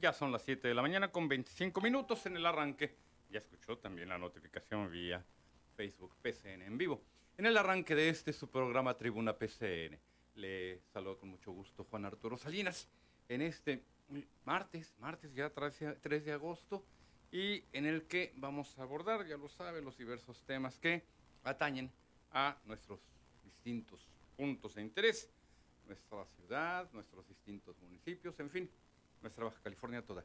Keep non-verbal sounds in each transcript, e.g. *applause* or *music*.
Ya son las 7 de la mañana con 25 minutos en el arranque. Ya escuchó también la notificación vía Facebook PCN en vivo. En el arranque de este su programa Tribuna PCN. Le saludo con mucho gusto Juan Arturo Salinas. En este martes, martes ya 3 de agosto, y en el que vamos a abordar, ya lo sabe, los diversos temas que atañen a nuestros distintos puntos de interés, nuestra ciudad, nuestros distintos municipios, en fin, nuestra Baja California toda.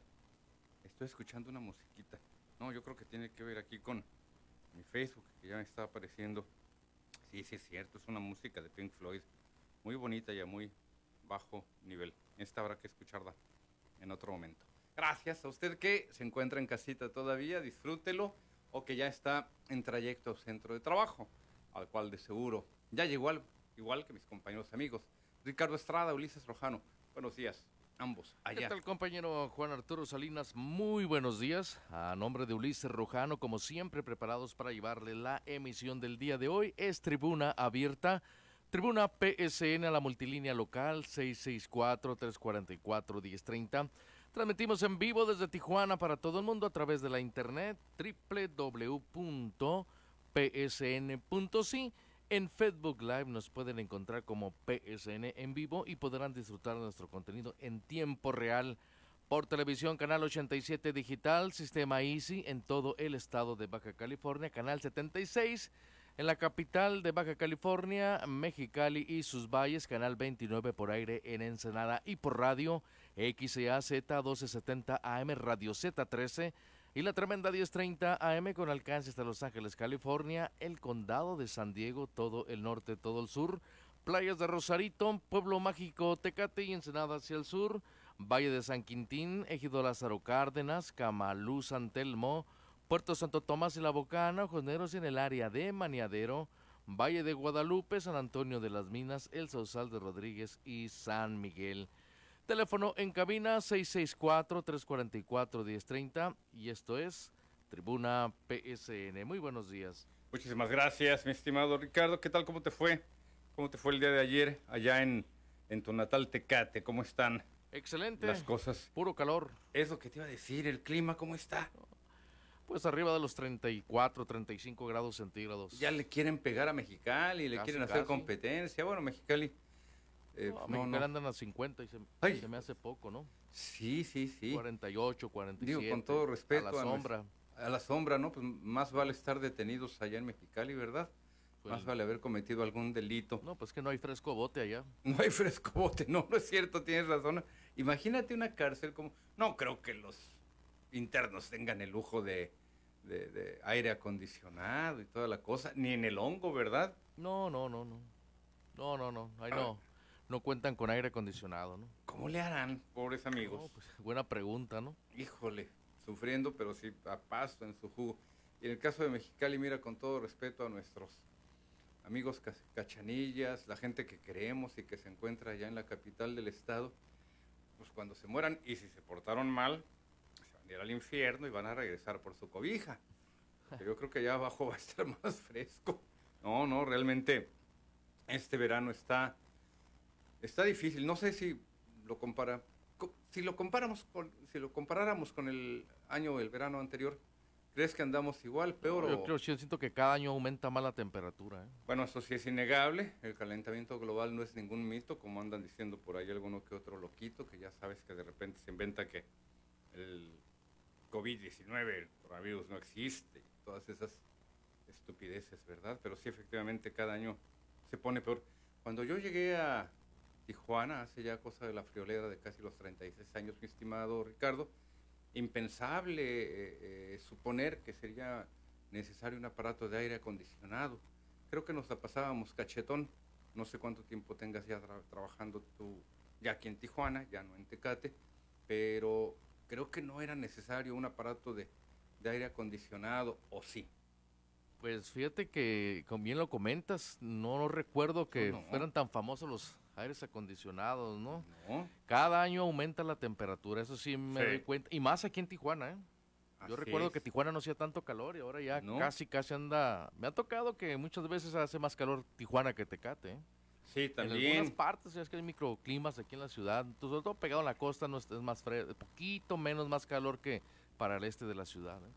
Estoy escuchando una musiquita. No, yo creo que tiene que ver aquí con mi Facebook, que ya me está apareciendo. Sí, sí es cierto, es una música de Pink Floyd, muy bonita y a muy bajo nivel. Esta habrá que escucharla en otro momento. Gracias a usted que se encuentra en casita todavía, disfrútelo, o que ya está en trayecto al centro de trabajo, al cual de seguro ya llegó igual que mis compañeros amigos. Ricardo Estrada, Ulises Rojano, buenos días ambos allá. ¿Qué tal, compañero Juan Arturo Salinas? Muy buenos días. A nombre de Ulises Rojano, como siempre, preparados para llevarle la emisión del día de hoy. Es tribuna abierta. Tribuna PSN a la multilínea local 664-344-1030. Transmitimos en vivo desde Tijuana para todo el mundo a través de la internet www.psn.si en Facebook Live nos pueden encontrar como PSN en vivo y podrán disfrutar de nuestro contenido en tiempo real por televisión, canal 87 digital, sistema Easy en todo el estado de Baja California, canal 76 en la capital de Baja California, Mexicali y sus valles, canal 29 por aire en Ensenada y por radio XAZ 1270 AM, Radio Z13 y la tremenda 1030 AM con alcance hasta Los Ángeles, California, el condado de San Diego, todo el norte, todo el sur, playas de Rosarito, Pueblo Mágico, Tecate y Ensenada hacia el sur, Valle de San Quintín, Ejido Lázaro Cárdenas, Camalú, San Telmo, Puerto Santo Tomás y La Bocana, Ojos y en el área de Maniadero, Valle de Guadalupe, San Antonio de las Minas, El Sausal de Rodríguez y San Miguel. Teléfono en cabina 664-344-1030 y esto es Tribuna PSN. Muy buenos días. Muchísimas gracias, mi estimado Ricardo. ¿Qué tal? ¿Cómo te fue? ¿Cómo te fue el día de ayer allá en, en tu natal Tecate? ¿Cómo están? Excelente. Las cosas. Puro calor. Es lo que te iba a decir, el clima, ¿cómo está? Pues arriba de los 34, 35 grados centígrados. Ya le quieren pegar a Mexicali, le quieren hacer competencia. Bueno, Mexicali eh, no, andan a 50 y se, me hace poco, ¿no? Sí, sí, sí. 48, 47. Digo, con todo respeto. A la sombra. A, la sombra, ¿no? Pues más vale estar detenidos allá en Mexicali, ¿verdad? Pues más vale haber cometido algún delito. No, pues que no hay fresco bote allá. *laughs* No hay fresco bote, no, no es cierto, tienes razón. Imagínate una cárcel como... No creo que los internos tengan el lujo de, de aire acondicionado y toda la cosa, ni en el hongo, ¿verdad? No, no, no, no. No, no, no, ahí no no cuentan con aire acondicionado, ¿no? ¿Cómo le harán, pobres amigos? Pues, buena pregunta, ¿no? Híjole, sufriendo, pero sí a pasto en su jugo. Y en el caso de Mexicali, mira, con todo respeto a nuestros amigos cachanillas, la gente que queremos y que se encuentra allá en la capital del estado, pues cuando se mueran y si se portaron mal, se van a ir al infierno y van a regresar por su cobija. yo creo que allá abajo *laughs* va a estar más fresco. No, no, realmente este verano está está difícil. No sé si lo compara, si lo comparamos con, si lo comparáramos con el año, el verano anterior, ¿crees que andamos igual, peor? yo creo, yo siento que cada año aumenta más la temperatura. ¿eh? Bueno, eso sí es innegable. El calentamiento global no es ningún mito, como andan diciendo por ahí alguno que otro loquito, que ya sabes que de repente se inventa que el COVID-19, el coronavirus no existe, todas esas estupideces, ¿verdad? Pero sí, efectivamente, cada año se pone peor. Cuando yo llegué a Tijuana, hace ya cosa de la friolera de casi los 36 años, mi estimado Ricardo, impensable eh, eh, suponer que sería necesario un aparato de aire acondicionado. Creo que nos la pasábamos cachetón. No sé cuánto tiempo tengas ya trabajando tú ya aquí en Tijuana, ya no en Tecate, pero creo que no era necesario un aparato de, aire acondicionado, ¿o sí? Pues fíjate que, como bien lo comentas, no recuerdo que fueran tan famosos los aires acondicionados, ¿no? Cada año aumenta la temperatura, eso sí me doy cuenta. Y más aquí en Tijuana, ¿eh? Yo recuerdo que Tijuana no hacía tanto calor y ahora ya casi, casi anda... Me ha tocado que muchas veces hace más calor Tijuana que Tecate, ¿eh? Sí, también. En algunas partes es que hay microclimas aquí en la ciudad, sobre todo pegado a la costa no es, más fresco, poquito menos más calor que para el este de la ciudad. ¿eh?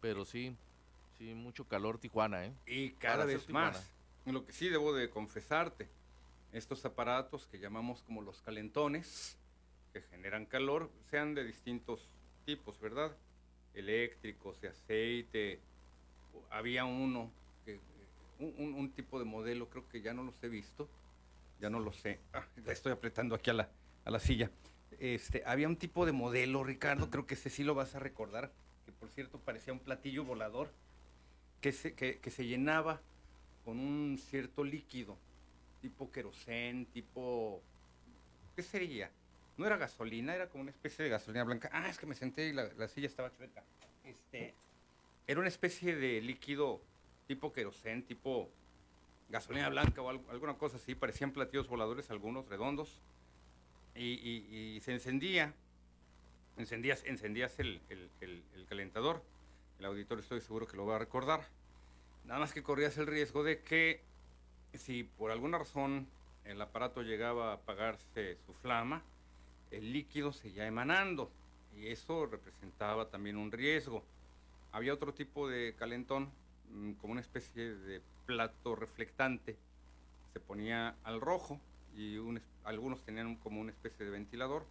Pero sí, sí, mucho calor Tijuana, ¿eh? Y cada vez más. Lo que sí debo de confesarte, estos aparatos que llamamos como los calentones, que generan calor, sean de distintos tipos, ¿verdad? Eléctricos, de aceite. Había uno, que, un, tipo de modelo, creo que ya no los he visto, ya no lo sé. Ah, estoy apretando aquí a la, a la silla. Este, había un tipo de modelo, Ricardo, creo que ese sí lo vas a recordar, que por cierto parecía un platillo volador, que se, que, que se llenaba con un cierto líquido, tipo querosén, tipo... ¿Qué sería? No era gasolina, era como una especie de gasolina blanca. Ah, es que me senté y la, silla estaba chueca. Este, era una especie de líquido tipo querosén, tipo gasolina blanca o alguna cosa así. Parecían platillos voladores, algunos redondos. Y, se encendía, encendías, encendías el, el calentador. El auditor estoy seguro que lo va a recordar. Nada más que corrías el riesgo de que si por alguna razón el aparato llegaba a apagarse su flama, el líquido seguía emanando y eso representaba también un riesgo. Había otro tipo de calentón, mm, como una especie de plato reflectante, se ponía al rojo y algunos tenían como una especie de ventilador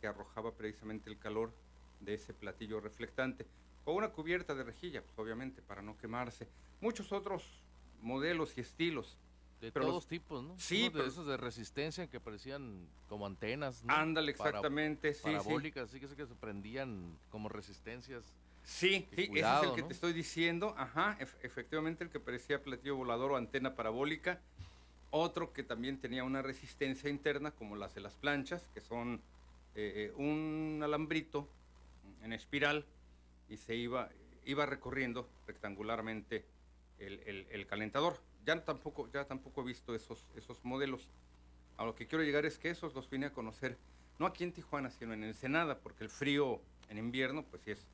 que arrojaba precisamente el calor de ese platillo reflectante. O una cubierta de rejilla, pues obviamente, para no quemarse. Muchos otros modelos y estilos. De todos tipos, ¿no? Sí. de esos de resistencia que parecían como antenas, ¿no? Ándale, exactamente, sí. Parabólicas, sí. que, que se prendían como resistencias. Sí, sí, ese es el que te estoy diciendo. Ajá, efectivamente el que parecía platillo volador o antena parabólica. Otro que también tenía una resistencia interna, como las de las planchas, que son eh, eh, un alambrito en espiral y se iba, iba recorriendo rectangularmente el, calentador. Ya tampoco, ya tampoco he visto esos, esos modelos. A lo que quiero llegar es que esos los vine a conocer, no aquí en Tijuana, sino en Ensenada, porque el frío en invierno, pues sí es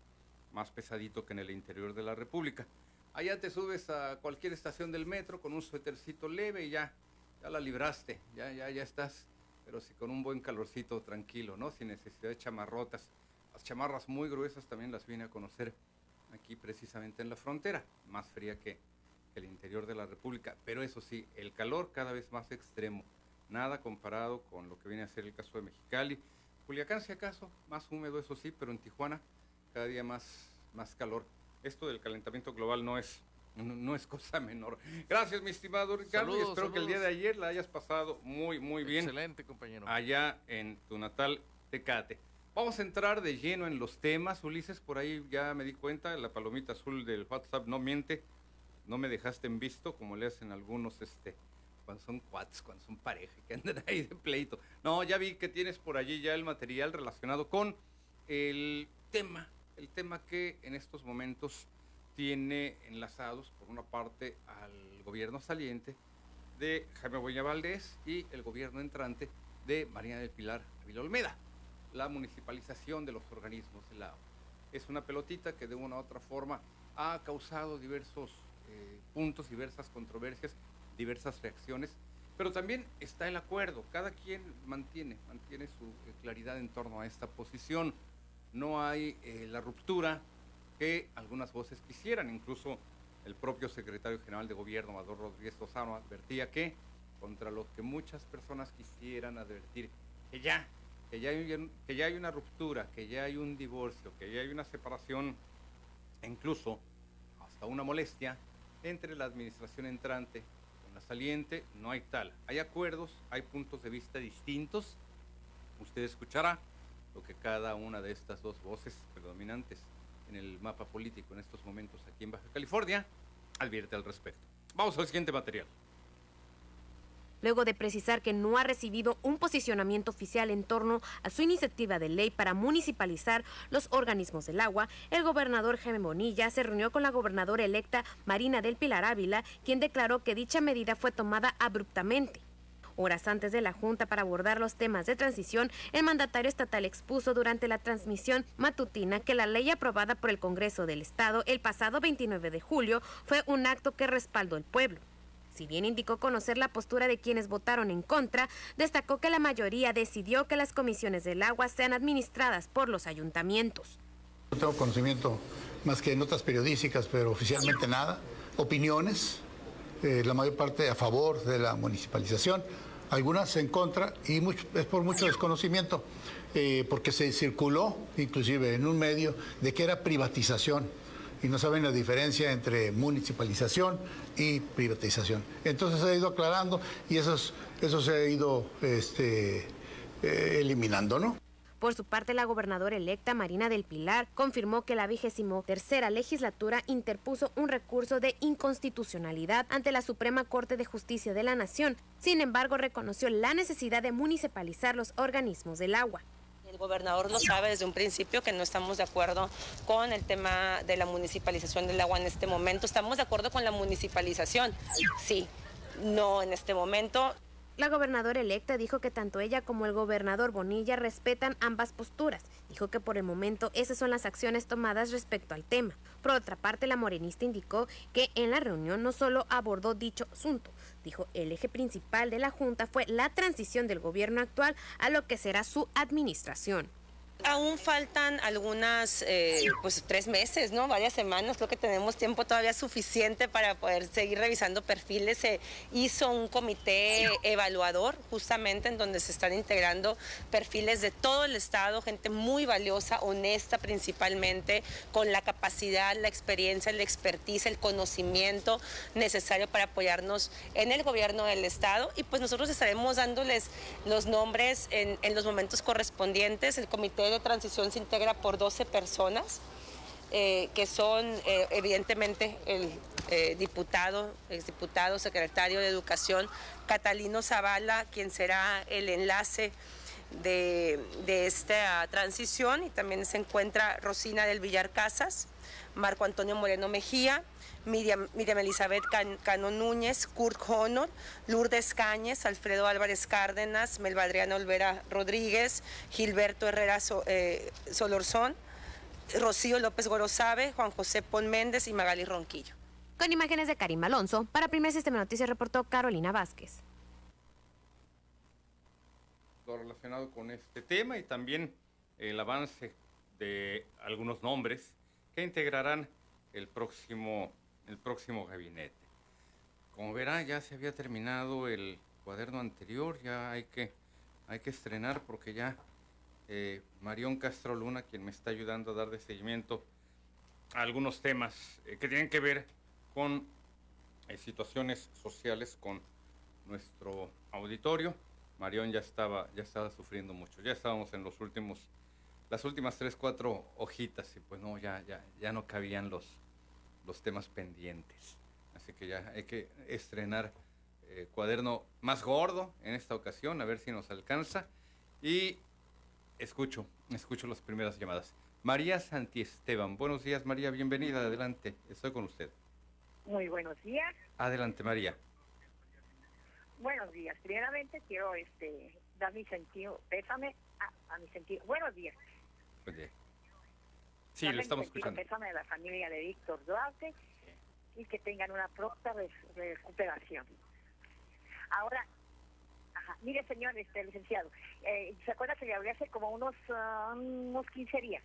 más pesadito que en el interior de la República. Allá te subes a cualquier estación del metro con un suétercito leve y ya, ya la libraste, ya, ya, ya estás, pero sí con un buen calorcito tranquilo, ¿no? Sin necesidad de chamarrotas. Las chamarras muy gruesas también las vine a conocer aquí precisamente en la frontera, más fría que el interior de la República. Pero eso sí, el calor cada vez más extremo, nada comparado con lo que viene a ser el caso de Mexicali. Culiacán, si acaso, más húmedo, eso sí, pero en Tijuana cada día más, más calor. Esto del calentamiento global no es, no, es cosa *laughs* menor. Gracias, mi estimado Ricardo, y espero que el día de ayer la hayas pasado muy, muy bien. Excelente, compañero. Allá en tu natal Tecate. Vamos a entrar de lleno en los temas, Ulises, por ahí ya me di cuenta, la palomita azul del WhatsApp no miente, no me dejaste en visto, como le hacen algunos, este, cuando son cuates, cuando son pareja, que andan ahí de pleito. No, ya vi que tienes por allí ya el material relacionado con el tema, el tema que en estos momentos tiene enlazados, por una parte, al gobierno saliente de Jaime Boya Valdés y el gobierno entrante de María del Pilar Ávila Olmeda la municipalización de los organismos del agua. Es una pelotita que de una u otra forma ha causado diversos eh, puntos, diversas controversias, diversas reacciones, pero también está el acuerdo. Cada quien mantiene, mantiene su eh, claridad en torno a esta posición. No hay eh, la ruptura que algunas voces quisieran, incluso el propio secretario general de gobierno, Amador Rodríguez Lozano, advertía que contra lo que muchas personas quisieran advertir, que ya que ya, hay, que ya hay una ruptura, que ya hay un divorcio, que ya hay una separación, e incluso hasta una molestia entre la administración entrante con la saliente, no hay tal. Hay acuerdos, hay puntos de vista distintos. Usted escuchará lo que cada una de estas dos voces predominantes en el mapa político en estos momentos aquí en Baja California advierte al respecto. Vamos al siguiente material luego de precisar que no ha recibido un posicionamiento oficial en torno a su iniciativa de ley para municipalizar los organismos del agua, el gobernador Jaime Bonilla se reunió con la gobernadora electa Marina del Pilar Ávila, quien declaró que dicha medida fue tomada abruptamente. Horas antes de la Junta para abordar los temas de transición, el mandatario estatal expuso durante la transmisión matutina que la ley aprobada por el Congreso del Estado el pasado 29 de julio fue un acto que respaldó el pueblo. Si bien indicó conocer la postura de quienes votaron en contra, destacó que la mayoría decidió que las comisiones del agua sean administradas por los ayuntamientos. No tengo conocimiento más que notas periodísticas, pero oficialmente nada. Opiniones, eh, la mayor parte a favor de la municipalización, algunas en contra y es por mucho desconocimiento, eh, porque se circuló inclusive en un medio de que era privatización y no saben la diferencia entre municipalización y privatización. Entonces se ha ido aclarando y eso, eso se ha ido este, eh, eliminando, ¿no? Por su parte, la gobernadora electa Marina del Pilar confirmó que la vigésimo tercera legislatura interpuso un recurso de inconstitucionalidad ante la Suprema Corte de Justicia de la Nación. Sin embargo, reconoció la necesidad de municipalizar los organismos del agua. El gobernador lo sabe desde un principio que no estamos de acuerdo con el tema de la municipalización del agua en este momento. Estamos de acuerdo con la municipalización, sí, no en este momento. La gobernadora electa dijo que tanto ella como el gobernador Bonilla respetan ambas posturas. Dijo que por el momento esas son las acciones tomadas respecto al tema. Por otra parte, la morenista indicó que en la reunión no solo abordó dicho asunto, dijo el eje principal de la Junta fue la transición del gobierno actual a lo que será su administración. Aún faltan algunas, eh, pues tres meses, ¿no? Varias semanas, creo que tenemos tiempo todavía suficiente para poder seguir revisando perfiles. Se hizo un comité evaluador justamente en donde se están integrando perfiles de todo el Estado, gente muy valiosa, honesta principalmente, con la capacidad, la experiencia, la expertise, el conocimiento necesario para apoyarnos en el gobierno del Estado. Y pues nosotros estaremos dándoles los nombres en, en los momentos correspondientes. El comité de transición se integra por 12 personas, eh, que son eh, evidentemente el eh, diputado, exdiputado, secretario de Educación, Catalino Zavala, quien será el enlace de, de, esta transición, y también se encuentra Rosina del Villar Casas, Marco Antonio Moreno Mejía, Miriam, Elizabeth Cano Núñez, Kurt Honor, Lourdes Cáñez, Alfredo Álvarez Cárdenas, Melvadriana Olvera Rodríguez, Gilberto Herrera eh, Solorzón, Rocío López Gorosabe, Juan José Pon Méndez y Magali Ronquillo. Con imágenes de Karim Alonso, para Primer Sistema Noticias reportó Carolina Vázquez. Relacionado con este tema y también el avance de algunos nombres que integrarán el próximo el próximo gabinete. Como verá, ya se había terminado el cuaderno anterior, ya hay que, hay que estrenar porque ya eh, Marión Castro Luna, quien me está ayudando a dar de seguimiento a algunos temas eh, que tienen que ver con eh, situaciones sociales con nuestro auditorio. Marión ya estaba, ya estaba sufriendo mucho, ya estábamos en los últimos, las últimas tres, cuatro hojitas y pues no, ya, ya, ya no cabían los, los temas pendientes. Así que ya hay que estrenar eh, cuaderno más gordo en esta ocasión, a ver si nos alcanza. Y escucho, escucho las primeras llamadas. María Santiesteban, buenos días María, bienvenida, adelante, estoy con usted. Muy buenos días. Adelante María. Buenos días, primeramente quiero este, dar mi sentido, pésame a, mi sentido. Buenos días. Sí, lo estamos escuchando. de la familia de Víctor Duarte y que tengan una pronta recuperación. Ahora, mire señor este licenciado, eh, ¿se acuerda que le hablé hace como unos, uh, unos 15 días?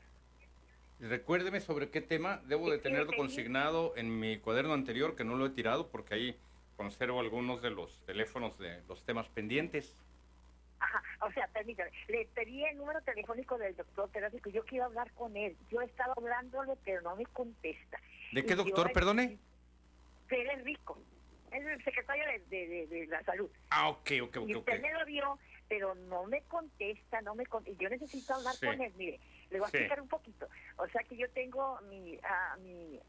Recuérdeme sobre qué tema. Debo de tenerlo consignado en mi cuaderno anterior, que no lo he tirado porque ahí conservo algunos de los teléfonos de los temas pendientes. Ajá, o sea, permítame, le pedí el número telefónico del doctor Teráfico, yo quiero hablar con él. Yo he estado hablándole, pero no me contesta. ¿De qué doctor, perdone? Pérez Rico, es el secretario de, de, la salud. Ah, ok, ok, ok. Y usted me lo vio, pero no me contesta, no me contesta. Yo necesito hablar con él, mire, le voy a explicar un poquito. O sea que yo tengo mi, ah, mi, mi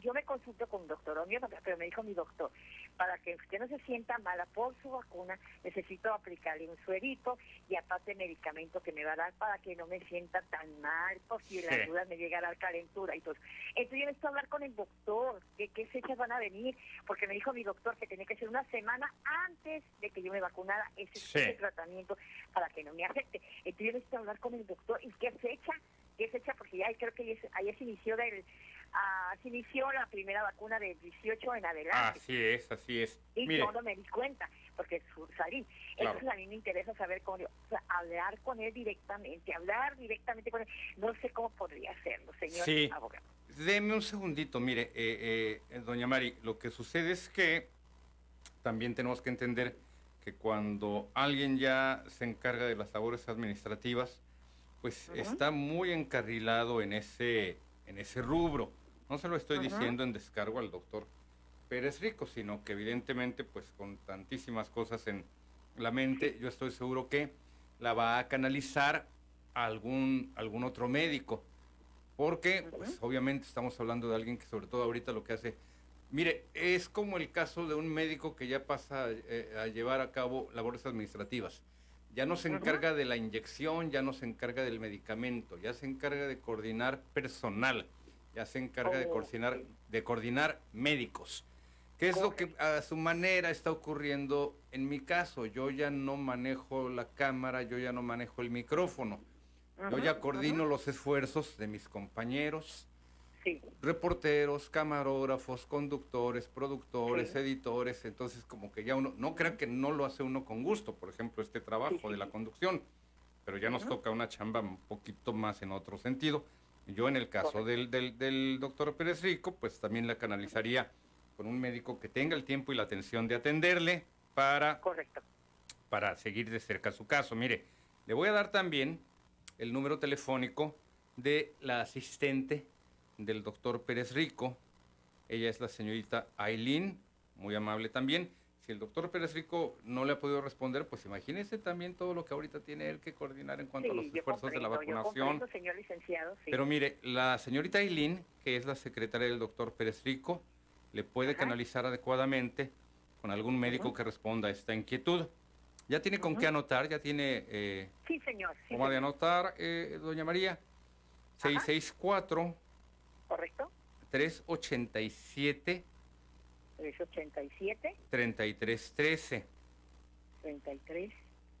yo me consulto con un doctor pero me dijo mi doctor, para que usted no se sienta mala por su vacuna, necesito aplicarle un suerito y aparte medicamento que me va a dar para que no me sienta tan mal, por si en las dudas me llega a dar calentura y todo. Entonces yo necesito hablar con el doctor, de qué fechas van a venir, porque me dijo mi doctor que tenía que ser una semana antes de que yo me vacunara ese, tratamiento para que no me afecte. Entonces yo necesito hablar con el doctor y qué fecha, qué fecha, porque ya creo que ahí se inició del ah, se inició la primera vacuna de 18 en adelante. Así es, así es. Y Mire, yo no me di cuenta, porque salí. Claro. Entonces a mí me interesa saber cómo, o sea, hablar con él directamente, hablar directamente con él. No sé cómo podría hacerlo, señor Sí. abogado. Deme un segundito, mire, eh, eh, doña Mari, lo que sucede es que también tenemos que entender que cuando alguien ya se encarga de las labores administrativas, pues está muy encarrilado en ese, en ese rubro. No se lo estoy diciendo en descargo al doctor Pérez Rico, sino que evidentemente, pues con tantísimas cosas en la mente, yo estoy seguro que la va a canalizar a algún, algún otro médico. Porque, pues obviamente estamos hablando de alguien que sobre todo ahorita lo que hace, mire, es como el caso de un médico que ya pasa eh, a llevar a cabo labores administrativas. Ya no se encarga de la inyección, ya no se encarga del medicamento, ya se encarga de coordinar personal, ya se encarga de coordinar, de coordinar médicos. ¿Qué es lo que a su manera está ocurriendo en mi caso? Yo ya no manejo la cámara, yo ya no manejo el micrófono. Yo ya coordino los esfuerzos de mis compañeros, Sí, reporteros, camarógrafos, conductores, productores, Sí. editores, entonces como que ya uno, no crean que no lo hace uno con gusto, por ejemplo, este trabajo Sí, de la conducción, pero ya nos toca una chamba un poquito más en otro sentido. Yo en el caso del, del, del doctor Pérez Rico, pues también la canalizaría con un médico que tenga el tiempo y la atención de atenderle para correcto. para seguir de cerca su caso. Mire, le voy a dar también el número telefónico de la asistente del doctor Pérez Rico. Ella es la señorita Aileen, muy amable también. Si el doctor Pérez Rico no le ha podido responder, pues imagínese también todo lo que ahorita tiene él que coordinar en cuanto a los esfuerzos de la vacunación. comprendo, señor licenciado, sí. Pero mire, la señorita Aileen, que es la secretaria del doctor Pérez Rico, le puede Ajá. canalizar adecuadamente con algún médico que responda a esta inquietud. Ya tiene con qué anotar, ya tiene eh, sí, señor. Sí, forma de anotar, eh, doña María. 664 ¿Correcto? 387 387 3313. 33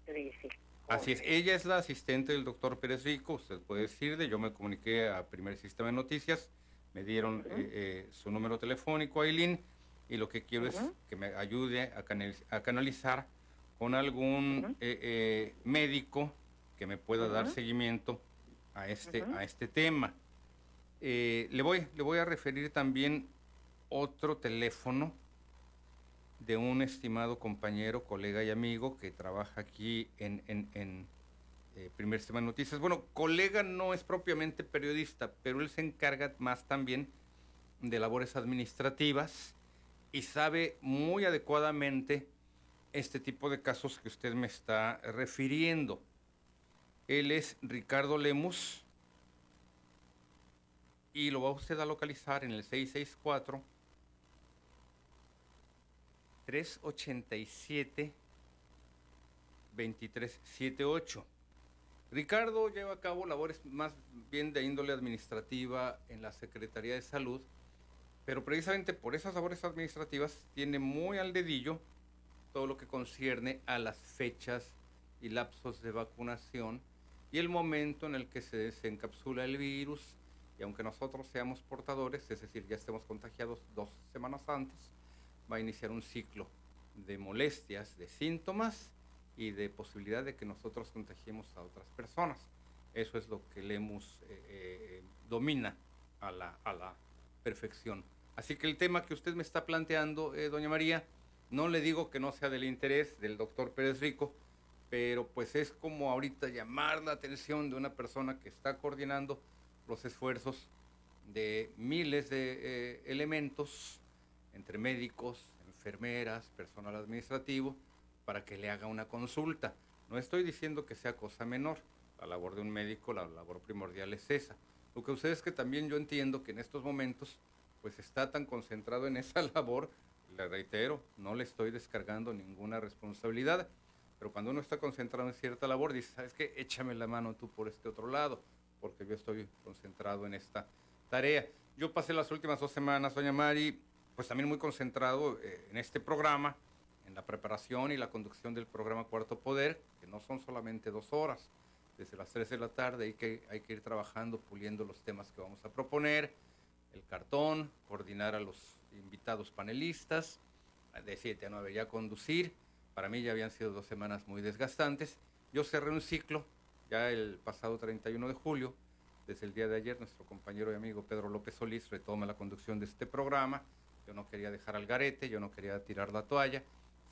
13. Así es, ella es la asistente del doctor Pérez Rico, usted puede decirle, yo me comuniqué a Primer Sistema de Noticias, me dieron eh, eh, su número telefónico, Aileen, y lo que quiero es que me ayude a, canaliz- a canalizar con algún eh, eh, médico que me pueda dar seguimiento a este, a este tema. Le, voy, le voy a referir también otro teléfono de un estimado compañero, colega y amigo que trabaja aquí en, en, en, eh, Primer Sistema de Noticias. Bueno, colega no es propiamente periodista, pero él se encarga más también de labores administrativas y sabe muy adecuadamente este tipo de casos que usted me está refiriendo. Él es Ricardo Lemus y lo va usted a localizar en el 664 387 2378. Ricardo lleva a cabo labores más bien de índole administrativa en la Secretaría de Salud, pero precisamente por esas labores administrativas tiene muy al dedillo todo lo que concierne a las fechas y lapsos de vacunación y el momento en el que se desencapsula el virus y aunque nosotros seamos portadores, es decir, ya estemos contagiados dos semanas antes, va a iniciar un ciclo de molestias, de síntomas y de posibilidad de que nosotros contagiemos a otras personas. Eso es lo que Lemus eh, eh, domina a la, a la perfección. Así que el tema que usted me está planteando, eh, doña María, no le digo que no sea del interés del doctor Pérez Rico, pero pues es como ahorita llamar la atención de una persona que está coordinando los esfuerzos de miles de elementos entre médicos, enfermeras, personal administrativo, para que le haga una consulta. No estoy diciendo que sea cosa menor. La labor de un médico, la labor primordial es esa. Lo que sucede es que también yo entiendo que en estos momentos, pues está tan concentrado en esa *laughs* labor, le reitero, no le estoy descargando ninguna responsabilidad, pero cuando uno está concentrado en cierta labor, dice, ¿sabes qué? Échame la mano tú por este otro lado, porque yo estoy concentrado en esta tarea. Yo pasé las últimas dos semanas, doña Mari, pues también muy concentrado eh, en este programa, en la preparación y la conducción del programa Cuarto Poder, que no son solamente dos horas, desde las 3 de la tarde hay que, hay que ir trabajando, puliendo los temas que vamos a proponer, el cartón, coordinar a los invitados panelistas, de 7 a 9 ya conducir. Para mí ya habían sido dos semanas muy desgastantes. Yo cerré un ciclo ya el pasado 31 de julio. Desde el día de ayer, nuestro compañero y amigo Pedro López Solís retoma la conducción de este programa. Yo no quería dejar al garete, yo no quería tirar la toalla.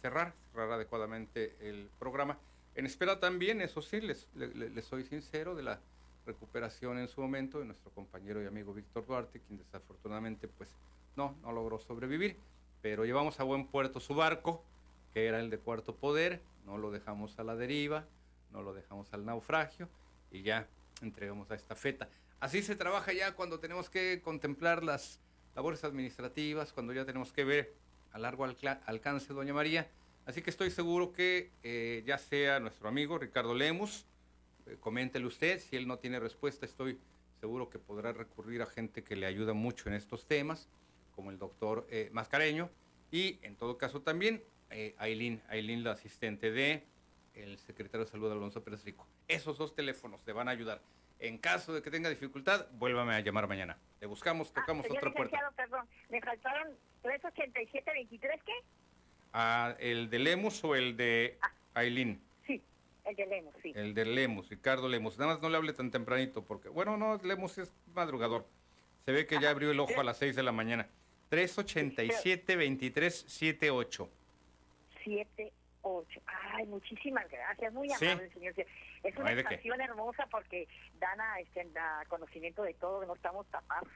Cerrar, cerrar adecuadamente el programa. En espera también, eso sí, les, les, soy sincero, de la recuperación en su momento de nuestro compañero y amigo Víctor Duarte, quien desafortunadamente pues no, no logró sobrevivir, pero llevamos a buen puerto su barco, que era el de Cuarto Poder, no lo dejamos a la deriva, no lo dejamos al naufragio y ya entregamos a esta feta. Así se trabaja ya cuando tenemos que contemplar las labores administrativas, cuando ya tenemos que ver a largo alcance, doña María, Así que estoy seguro que eh, ya sea nuestro amigo Ricardo Lemus, eh, coméntele usted, si él no tiene respuesta, estoy seguro que podrá recurrir a gente que le ayuda mucho en estos temas, como el doctor eh, Mascareño, y en todo caso también Aileen, Aileen, la asistente de el secretario de Salud Alonso Pérez Rico. Esos dos teléfonos le van a ayudar. En caso de que tenga dificultad, vuélvame a llamar mañana. Le buscamos, ah, tocamos otra puerta. Perdón, me faltaron 387-23, ¿qué? ¿El de Lemus o el de ah. Aileen? Sí, el de Lemus, sí. El de Lemus, Ricardo Lemus. Nada más no le hable tan tempranito porque, bueno, no, Lemus es madrugador. Se ve que ya abrió el ojo a las 6 de la mañana. 387-2378. 78. Ay, muchísimas gracias. Muy amable, señor. Es una estación hermosa porque dan a, este, conocimiento de todo, no estamos tapados.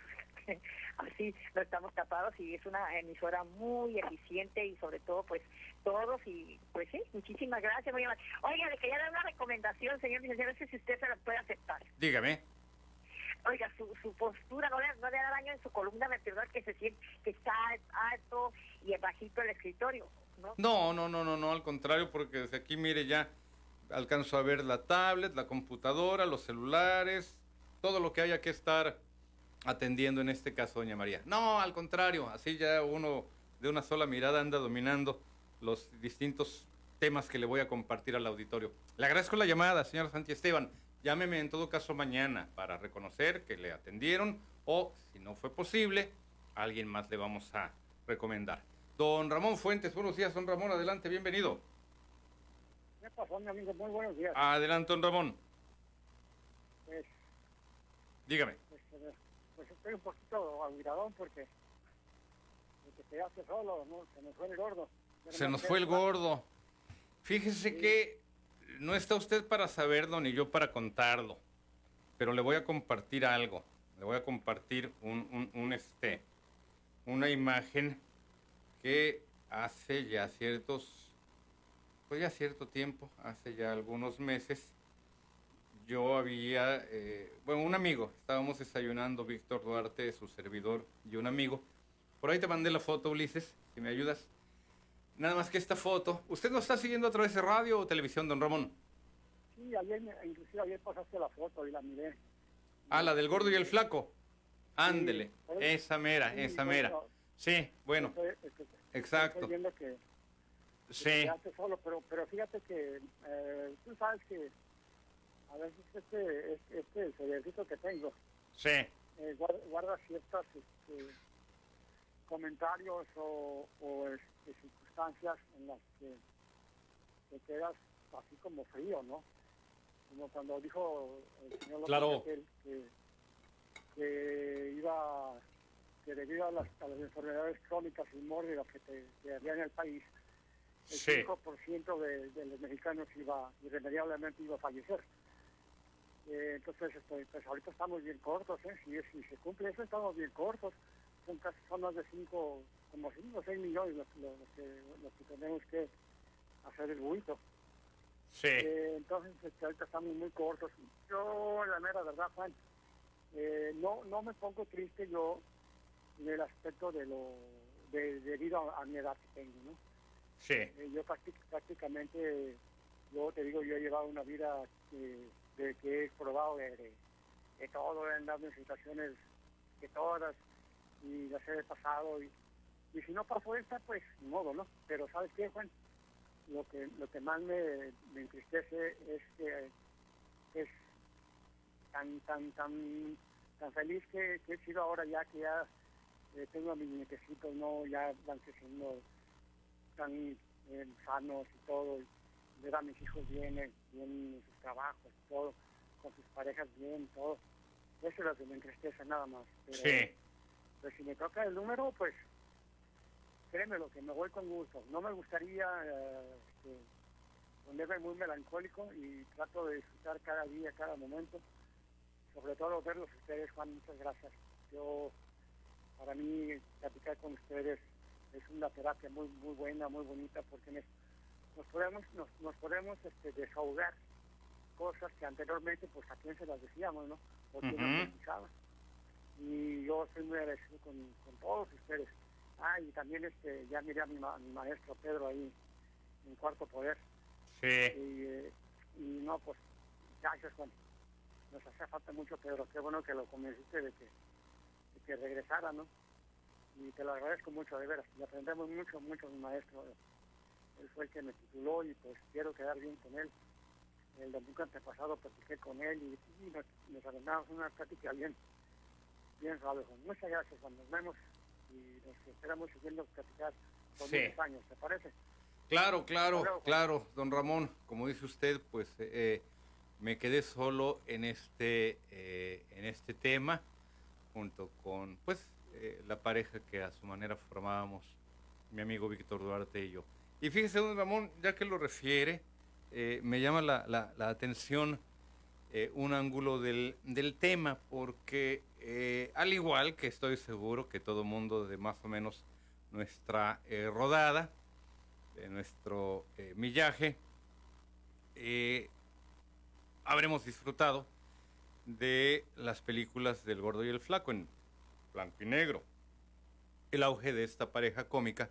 *laughs* así no estamos tapados y es una emisora muy eficiente y sobre todo pues todos y pues sí, muchísimas gracias. Oiga, le quería dar una recomendación, señor licenciado, no sé si usted se la puede aceptar. Dígame. Oiga, su, su postura no le, no le da daño en su columna vertebral que se siente que está alto y bajito el escritorio, ¿no? No, no, no, no, no, al contrario, porque desde aquí, mire, ya alcanzo a ver la tablet, la computadora, los celulares, todo lo que haya que estar atendiendo en este caso, doña María. No, al contrario, así ya uno de una sola mirada anda dominando los distintos temas que le voy a compartir al auditorio. Le agradezco la llamada, señor Santi Esteban. Llámeme en todo caso mañana para reconocer que le atendieron o, si no fue posible, alguien más le vamos a recomendar. Don Ramón Fuentes, buenos días, don Ramón, adelante, bienvenido. ¿Qué pasó, mi amigo? Muy buenos días. Adelante, don Ramón. Pues, Dígame pues estoy un poquito aguiradón porque, porque te hace solo, ¿no? Se nos fue el gordo. se nos fue el gordo. Fíjese que no está usted para saberlo ni yo para contarlo, pero le voy a compartir algo. Le voy a compartir un, un, este, una imagen que hace ya ciertos, pues ya cierto tiempo, hace ya algunos meses, yo había, eh, bueno, un amigo, estábamos desayunando, Víctor Duarte, su servidor y un amigo. Por ahí te mandé la foto, Ulises, si me ayudas. Nada más que esta foto. ¿Usted nos está siguiendo a través de radio o televisión, don Ramón? Sí, ayer, inclusive ayer pasaste la foto y la miré. Ah, la del gordo y el flaco. Ándele, esa mera, esa mera. Sí, bueno, exacto. sí. Solo, pero, pero fíjate que eh, tú sabes que a veces este, este, este que tengo sí. Eh, guarda, ciertos este, comentarios o, este, circunstancias en las que te quedas así como frío, ¿no? Como cuando dijo el señor claro. que, que, iba, que debido a las, enfermedades crónicas y mórbidas que, te, que había en el país, el 5% de, de, los mexicanos iba irremediablemente iba a fallecer. Eh, entonces, este, pues ahorita estamos bien cortos, ¿eh? Si, si se cumple eso, estamos bien cortos. Son casi son más de 5, como 5 o 6 millones los, que, tenemos que hacer el bulto. Sí. Eh, entonces, este, ahorita estamos muy cortos. Yo, la mera verdad, Juan, eh, no, no me pongo triste yo en el aspecto de lo de, debido a, mi edad que tengo, ¿no? Sí. yo prácticamente, yo te digo, yo he llevado una vida de que he probado de, todo, en las situaciones que todas y las he pasado y, y si no pasó esta, pues modo, ¿no? Pero ¿sabes qué, Juan? Lo que, lo que más me, entristece es que es tan, tan, tan tan feliz que, he sido ahora ya que ya eh, tengo a mis nietecitos, no, ya van creciendo tan eh, sanos y todo, y ver a mis hijos bien, bien en sus trabajos todo, con sus parejas bien, todo. Eso es lo que me entristece nada más. Pero, sí. Pues si me toca el número, pues créeme lo que me voy con gusto. No me gustaría eh, este, ponerme muy melancólico y trato de disfrutar cada día, cada momento. Sobre todo verlos ustedes, Juan, muchas gracias. Yo, para mí, platicar con ustedes es una terapia muy muy buena, muy bonita, porque nos podemos nos, nos podemos este, desahogar cosas que anteriormente, pues a quién se las decíamos, ¿no? O quién nos Y yo estoy muy agradecido con, con todos ustedes. Ah, y también este, ya miré a mi, maestro Pedro ahí en Cuarto Poder. Sí. Y, eh, y no, pues, gracias Juan. Nos hace falta mucho Pedro. Qué bueno que lo convenciste de que, que regresara, ¿no? Y te lo agradezco mucho, de veras. Y aprendemos mucho, mucho mi maestro. Él fue el que me tituló y pues quiero quedar bien con él. El domingo antepasado platiqué con él y, nos, nos una plática bien, bien suave. Muchas gracias, Juan. Nos vemos y nos esperamos siguiendo platicar por sí. años, ¿te parece? Claro, claro, claro, don Ramón, como dice usted, pues eh, me quedé solo en este, eh, en este tema, junto con pues la pareja que a su manera formábamos, mi amigo Víctor Duarte y yo. Y fíjese, don Ramón, ya que lo refiere, me llama la, la, la atención un ángulo del, del tema, porque eh, al igual que estoy seguro que todo mundo de más o menos nuestra eh, rodada, de nuestro eh, millaje, habremos disfrutado de las películas del gordo y el flaco en blanco y negro. El auge de esta pareja cómica,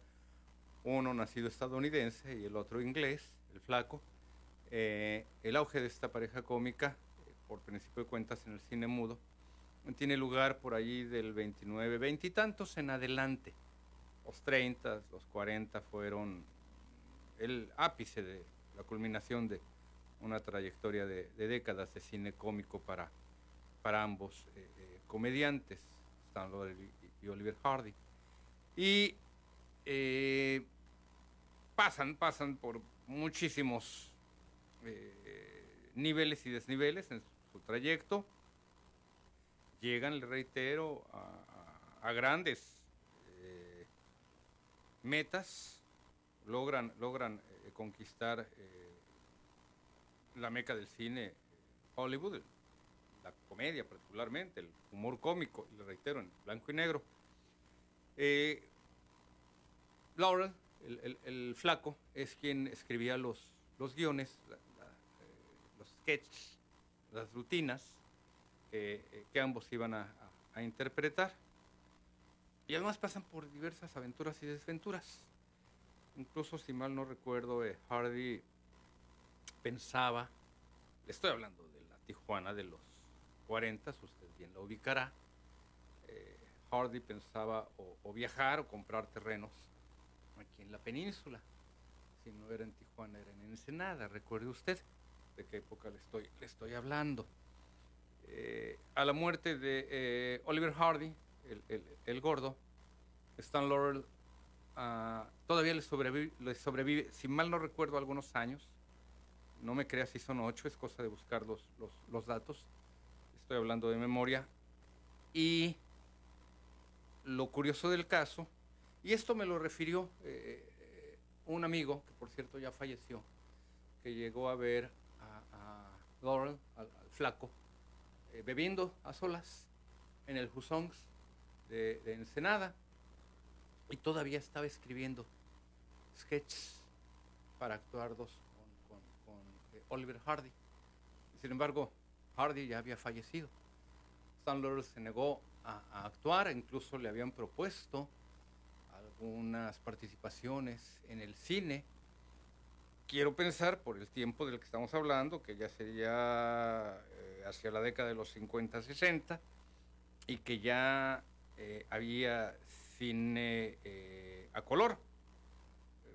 uno nacido estadounidense y el otro inglés, el flaco, el auge de esta pareja cómica, por principio de cuentas en el cine mudo, tiene lugar por allí del 29, veintitantos en adelante. Los 30, los 40 fueron el ápice de la culminación de una trayectoria de, décadas de cine cómico para, para ambos eh, eh, comediantes, Stan y, Oliver Hardy. Y eh, pasan, pasan por muchísimos niveles y desniveles en su trayecto llegan, le reitero, a, grandes eh, metas, logran, logran conquistar la meca del cine Hollywood, la comedia particularmente, el humor cómico, le reitero, en blanco y negro. Laurel, el, flaco, es quien escribía los, los guiones, los sketches, las rutinas eh, que ambos iban a, interpretar. Y además pasan por diversas aventuras y desventuras. Incluso, si mal no recuerdo, eh, Hardy pensaba, le estoy hablando de la Tijuana de los 40, usted bien la ubicará. Eh, Hardy pensaba o, viajar o comprar terrenos aquí en la península. Si no era en Tijuana, era en Ensenada. Recuerde usted de qué época le estoy, le estoy hablando. Eh, a la muerte de eh, Oliver Hardy, el, gordo, Stan Laurel ah, todavía le sobrevive, le sobrevive, si mal no recuerdo, algunos años. No me creas si son ocho, es cosa de buscar los, los, datos. Estoy hablando de memoria. Y lo curioso del caso, y esto me lo refirió eh, un amigo, que por cierto ya falleció, que llegó a ver a, Laurel, al flaco, eh, bebiendo a solas en el Husongs de, Ensenada y todavía estaba escribiendo sketches para actuar dos con, eh, Oliver Hardy. Sin embargo, Hardy ya había fallecido. Stan se negó a, actuar, incluso le habían propuesto algunas participaciones en el cine. Quiero pensar, por el tiempo del que estamos hablando, que ya sería hacia la década de los 50, 60, y que ya eh, había cine eh, a color.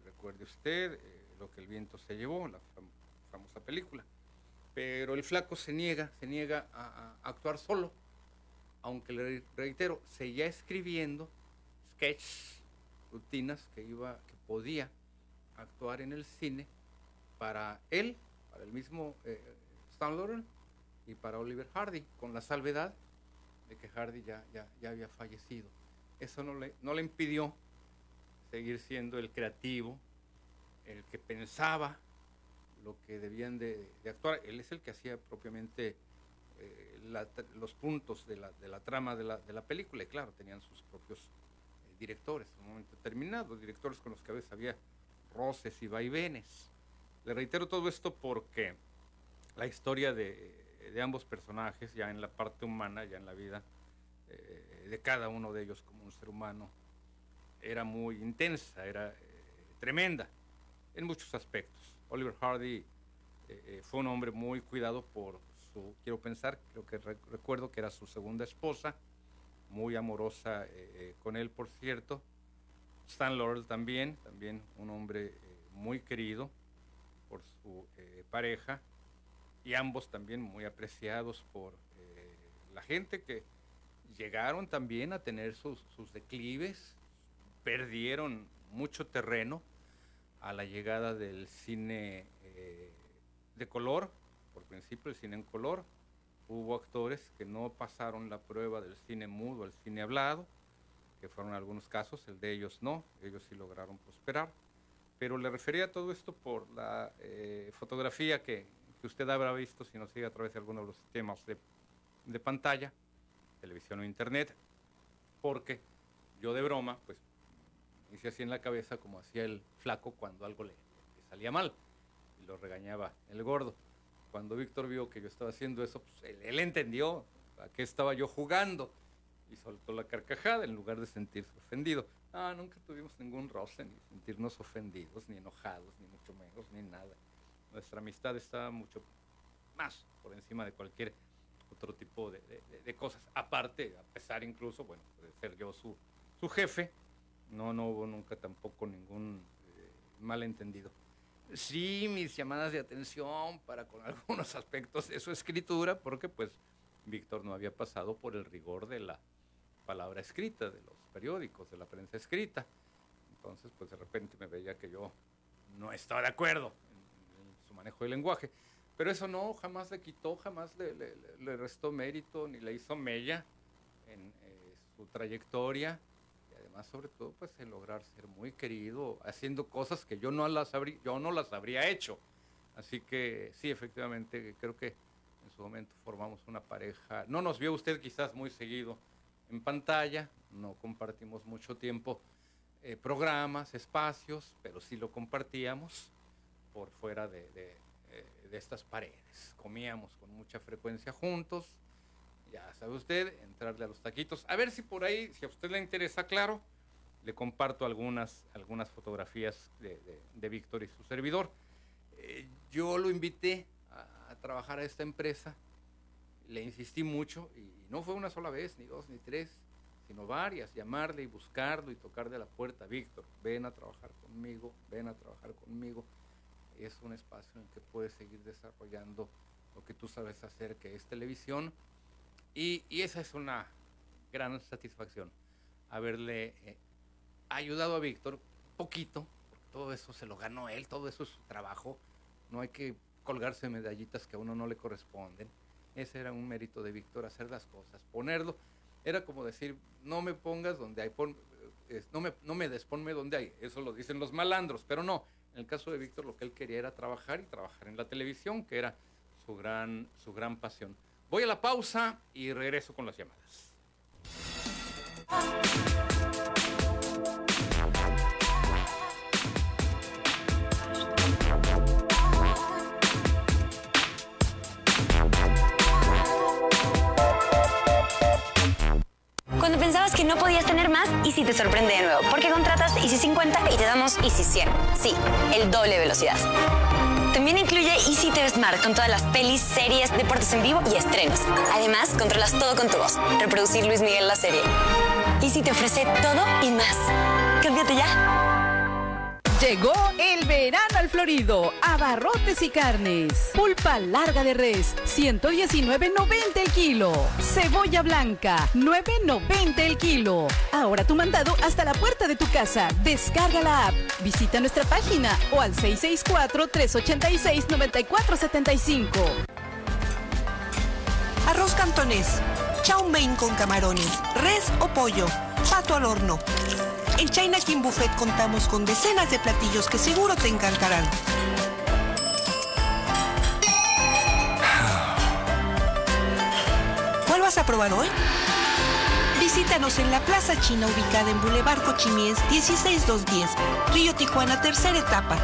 recuerde usted eh, lo que el viento se llevó, la famosa película. Pero el flaco se niega, se niega a, actuar solo. aunque le reitero, seguía escribiendo sketches, rutinas que iba, que podía actuar en el cine para él, para el mismo eh, Stan Laurel y para Oliver Hardy, con la salvedad de que Hardy ya, ya, ya había fallecido. Eso no le, no le impidió seguir siendo el creativo, el que pensaba lo que debían de, actuar. Él es el que hacía propiamente eh, los puntos de la, de la trama de la, de la, película y claro, tenían sus propios eh, directores en un momento determinado, directores con los que a veces había roces y vaivenes. Le reitero todo esto porque la historia de, de ambos personajes, ya en la parte humana, ya en la vida eh, de cada uno de ellos como un ser humano, era muy intensa, era tremenda en muchos aspectos. Oliver Hardy eh, eh, fue un hombre muy cuidado por su, quiero pensar, creo que recuerdo que era su segunda esposa, muy amorosa eh, con él, por cierto. Stan Laurel también, también un hombre muy querido por su pareja y ambos también muy apreciados por la gente que llegaron también a tener sus, sus declives, perdieron mucho terreno a la llegada del cine eh, de color, por principio el cine en color, hubo actores que no pasaron la prueba del cine mudo al cine hablado, que fueron algunos casos, el de ellos no, ellos sí lograron prosperar, pero le refería a todo esto por la eh, fotografía que, que, usted habrá visto si nos sigue a través de alguno de los sistemas de, de pantalla, televisión o internet, porque yo de broma, pues hice así en la cabeza como hacía el flaco cuando algo le, salía mal y lo regañaba el gordo. Cuando Víctor vio que yo estaba haciendo eso, pues él, entendió a qué estaba yo jugando y soltó la carcajada en lugar de sentirse ofendido. Ah, nunca tuvimos ningún roce, ni sentirnos ofendidos, ni enojados, ni mucho menos, ni nada. Nuestra amistad estaba mucho más por encima de cualquier otro tipo de, de cosas. Aparte, a pesar incluso, bueno, de ser yo su, su jefe, no, no hubo nunca tampoco ningún eh, malentendido. Sí, mis llamadas de atención para con *laughs* algunos aspectos de su escritura, porque pues Víctor no había pasado por el rigor de la palabra escrita, de los periódicos, de la prensa escrita. Entonces, pues de repente me veía que yo no estaba de acuerdo en, su manejo del lenguaje. Pero eso no, jamás le quitó, jamás le, restó mérito, ni le hizo mella en eh, su trayectoria más sobre todo pues el lograr ser muy querido, haciendo cosas que yo no las, habría, yo no las habría hecho. Así que sí, efectivamente, creo que en su momento formamos una pareja. No nos vio usted quizás muy seguido en pantalla, no compartimos mucho tiempo eh, programas, espacios, pero sí lo compartíamos por fuera de, de, eh, de estas paredes. Comíamos con mucha frecuencia juntos ya sabe usted, entrarle a los taquitos. A ver si por ahí, si a usted le interesa, claro, le comparto algunas, algunas fotografías de, Víctor y su servidor. Eh, yo lo invité a, trabajar a esta empresa, le insistí mucho y no fue una sola vez, ni dos, ni tres, sino varias, llamarle y buscarlo y tocarle a la puerta. Víctor, ven a trabajar conmigo, ven a trabajar conmigo. Es un espacio en que puedes seguir desarrollando lo que tú sabes hacer, que es televisión y, esa es una gran satisfacción, haberle eh, ayudado a Víctor poquito, todo eso se lo ganó él, todo eso es su trabajo, no hay que colgarse medallitas que a uno no le corresponden. Ese era un mérito de Víctor, hacer las cosas, ponerlo. Era como decir, no me pongas donde hay, eh, no, me, no me desponme donde hay. Eso lo dicen los malandros, pero no. En el caso de Víctor lo que él quería era trabajar y trabajar en la televisión, que era su gran, su gran pasión. Voy a la pausa y regreso con las llamadas. Cuando pensabas que no podías tener más, Easy te sorprende de nuevo, porque contratas Easy 50 y te damos Easy 100. Sí, el doble velocidad. También incluye Easy TV Smart con todas las pelis, series, deportes en vivo y estrenos. Además, controlas todo con tu voz. Reproducir Luis Miguel la serie. Easy te ofrece todo y más. Cámbiate ya. Llegó el verano al Florido, abarrotes y carnes. Pulpa larga de res, 119.90 el kilo. Cebolla blanca, 9.90 el kilo. Ahora tu mandado hasta la puerta de tu casa. Descarga la app, visita nuestra página o al 664-386-9475. Arroz cantonés, chow mein con camarones, res o pollo, pato al horno en China King Buffet contamos con decenas de platillos que seguro te encantarán. ¿Cuál vas a probar hoy? Visítanos en la Plaza China ubicada en Boulevard Cochimies 16210, Río Tijuana, tercera etapa.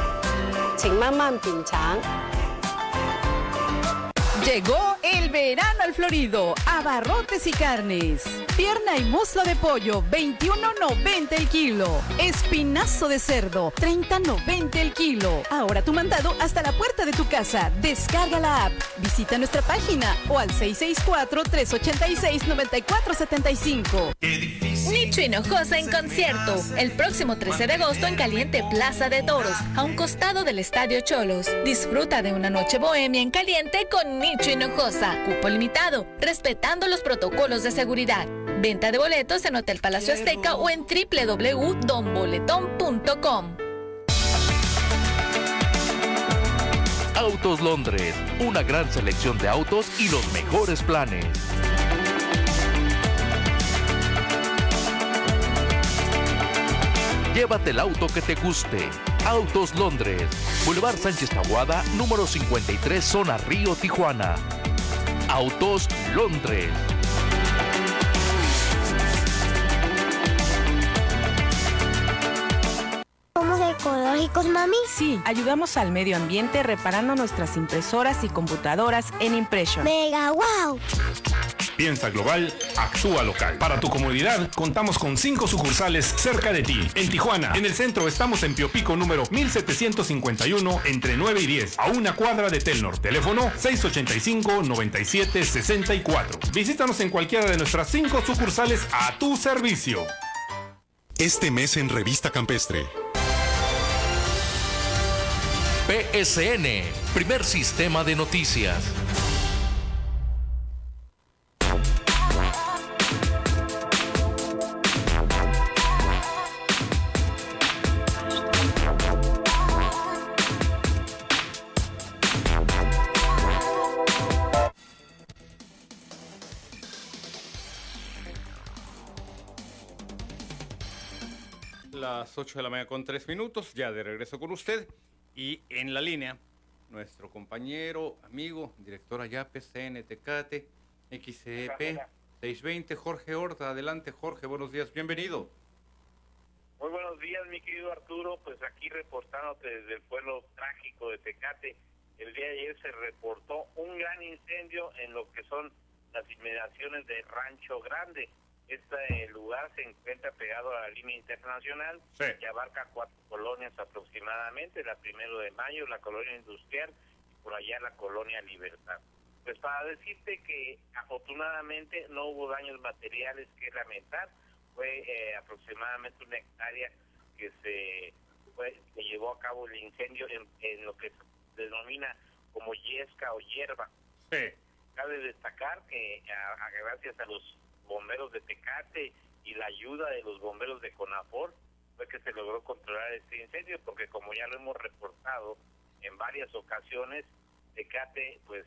Llegó el verano al Florido, abarrotes y carnes. Pierna y muslo de pollo, 21.90 el kilo. Espinazo de cerdo, 30.90 el kilo. Ahora tu mandado hasta la puerta de tu casa. Descarga la app, visita nuestra página o al 664-386-9475. Nicho Hinojosa en concierto. El próximo 13 de agosto en Caliente Plaza de Toros, a un costado del Estadio Cholos. Disfruta de una noche bohemia en caliente con Nicho Hinojosa. Cupo limitado, respetando los protocolos de seguridad. Venta de boletos en Hotel Palacio Azteca o en www.donboletón.com. Autos Londres, una gran selección de autos y los mejores planes. Llévate el auto que te guste. Autos Londres, Boulevard Sánchez Tahuada, número 53, zona Río, Tijuana. Autos Londres. ¿Somos ecológicos, mami? Sí, ayudamos al medio ambiente reparando nuestras impresoras y computadoras en Impression. ¡Mega wow! Piensa global, actúa local. Para tu comodidad, contamos con cinco sucursales cerca de ti. En Tijuana, en el centro estamos en Piopico número 1751 entre 9 y 10, a una cuadra de Telnor. Teléfono 685-9764. Visítanos en cualquiera de nuestras cinco sucursales a tu servicio. Este mes en Revista Campestre. PSN, primer sistema de noticias. Las 8 de la mañana con 3 minutos, ya de regreso con usted. Y en la línea, nuestro compañero, amigo, director allá, PCN Tecate, XCP 620, Jorge Horta. Adelante, Jorge, buenos días, bienvenido. Muy buenos días, mi querido Arturo. Pues aquí reportándote desde el pueblo trágico de Tecate. El día de ayer se reportó un gran incendio en lo que son las inmediaciones de Rancho Grande. Este lugar se encuentra pegado a la línea internacional y abarca cuatro colonias aproximadamente, la primero de mayo, la colonia industrial y por allá la colonia Libertad. Pues para decirte que afortunadamente no hubo daños materiales que lamentar, fue eh, aproximadamente una hectárea que se que llevó a cabo el incendio en, lo que se denomina como yesca o hierba. Cabe destacar que gracias a los bomberos de Tecate y la ayuda de los bomberos de Conafor fue que se logró controlar este incendio porque como ya lo hemos reportado en varias ocasiones Tecate pues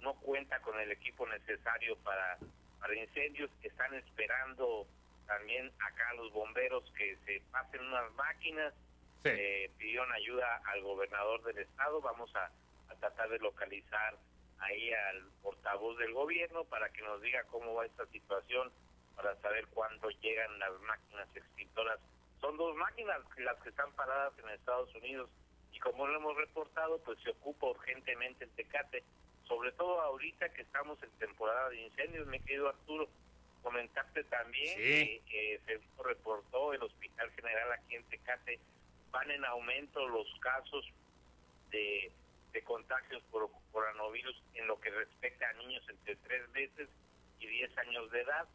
no cuenta con el equipo necesario para para incendios. Están esperando también acá los bomberos que se pasen unas máquinas. Eh, pidieron ayuda al gobernador del estado. Vamos a, a tratar de localizar ahí al portavoz del gobierno para que nos diga cómo va esta situación, para saber cuándo llegan las máquinas extintoras. Son dos máquinas las que están paradas en Estados Unidos y como lo hemos reportado, pues se ocupa urgentemente el Tecate, sobre todo ahorita que estamos en temporada de incendios, me querido Arturo. Comentarte también que eh, se reportó el Hospital General aquí en Tecate, van en aumento los casos de de contagios por coronavirus en lo que respecta a niños entre 3 meses y 10 años de edad.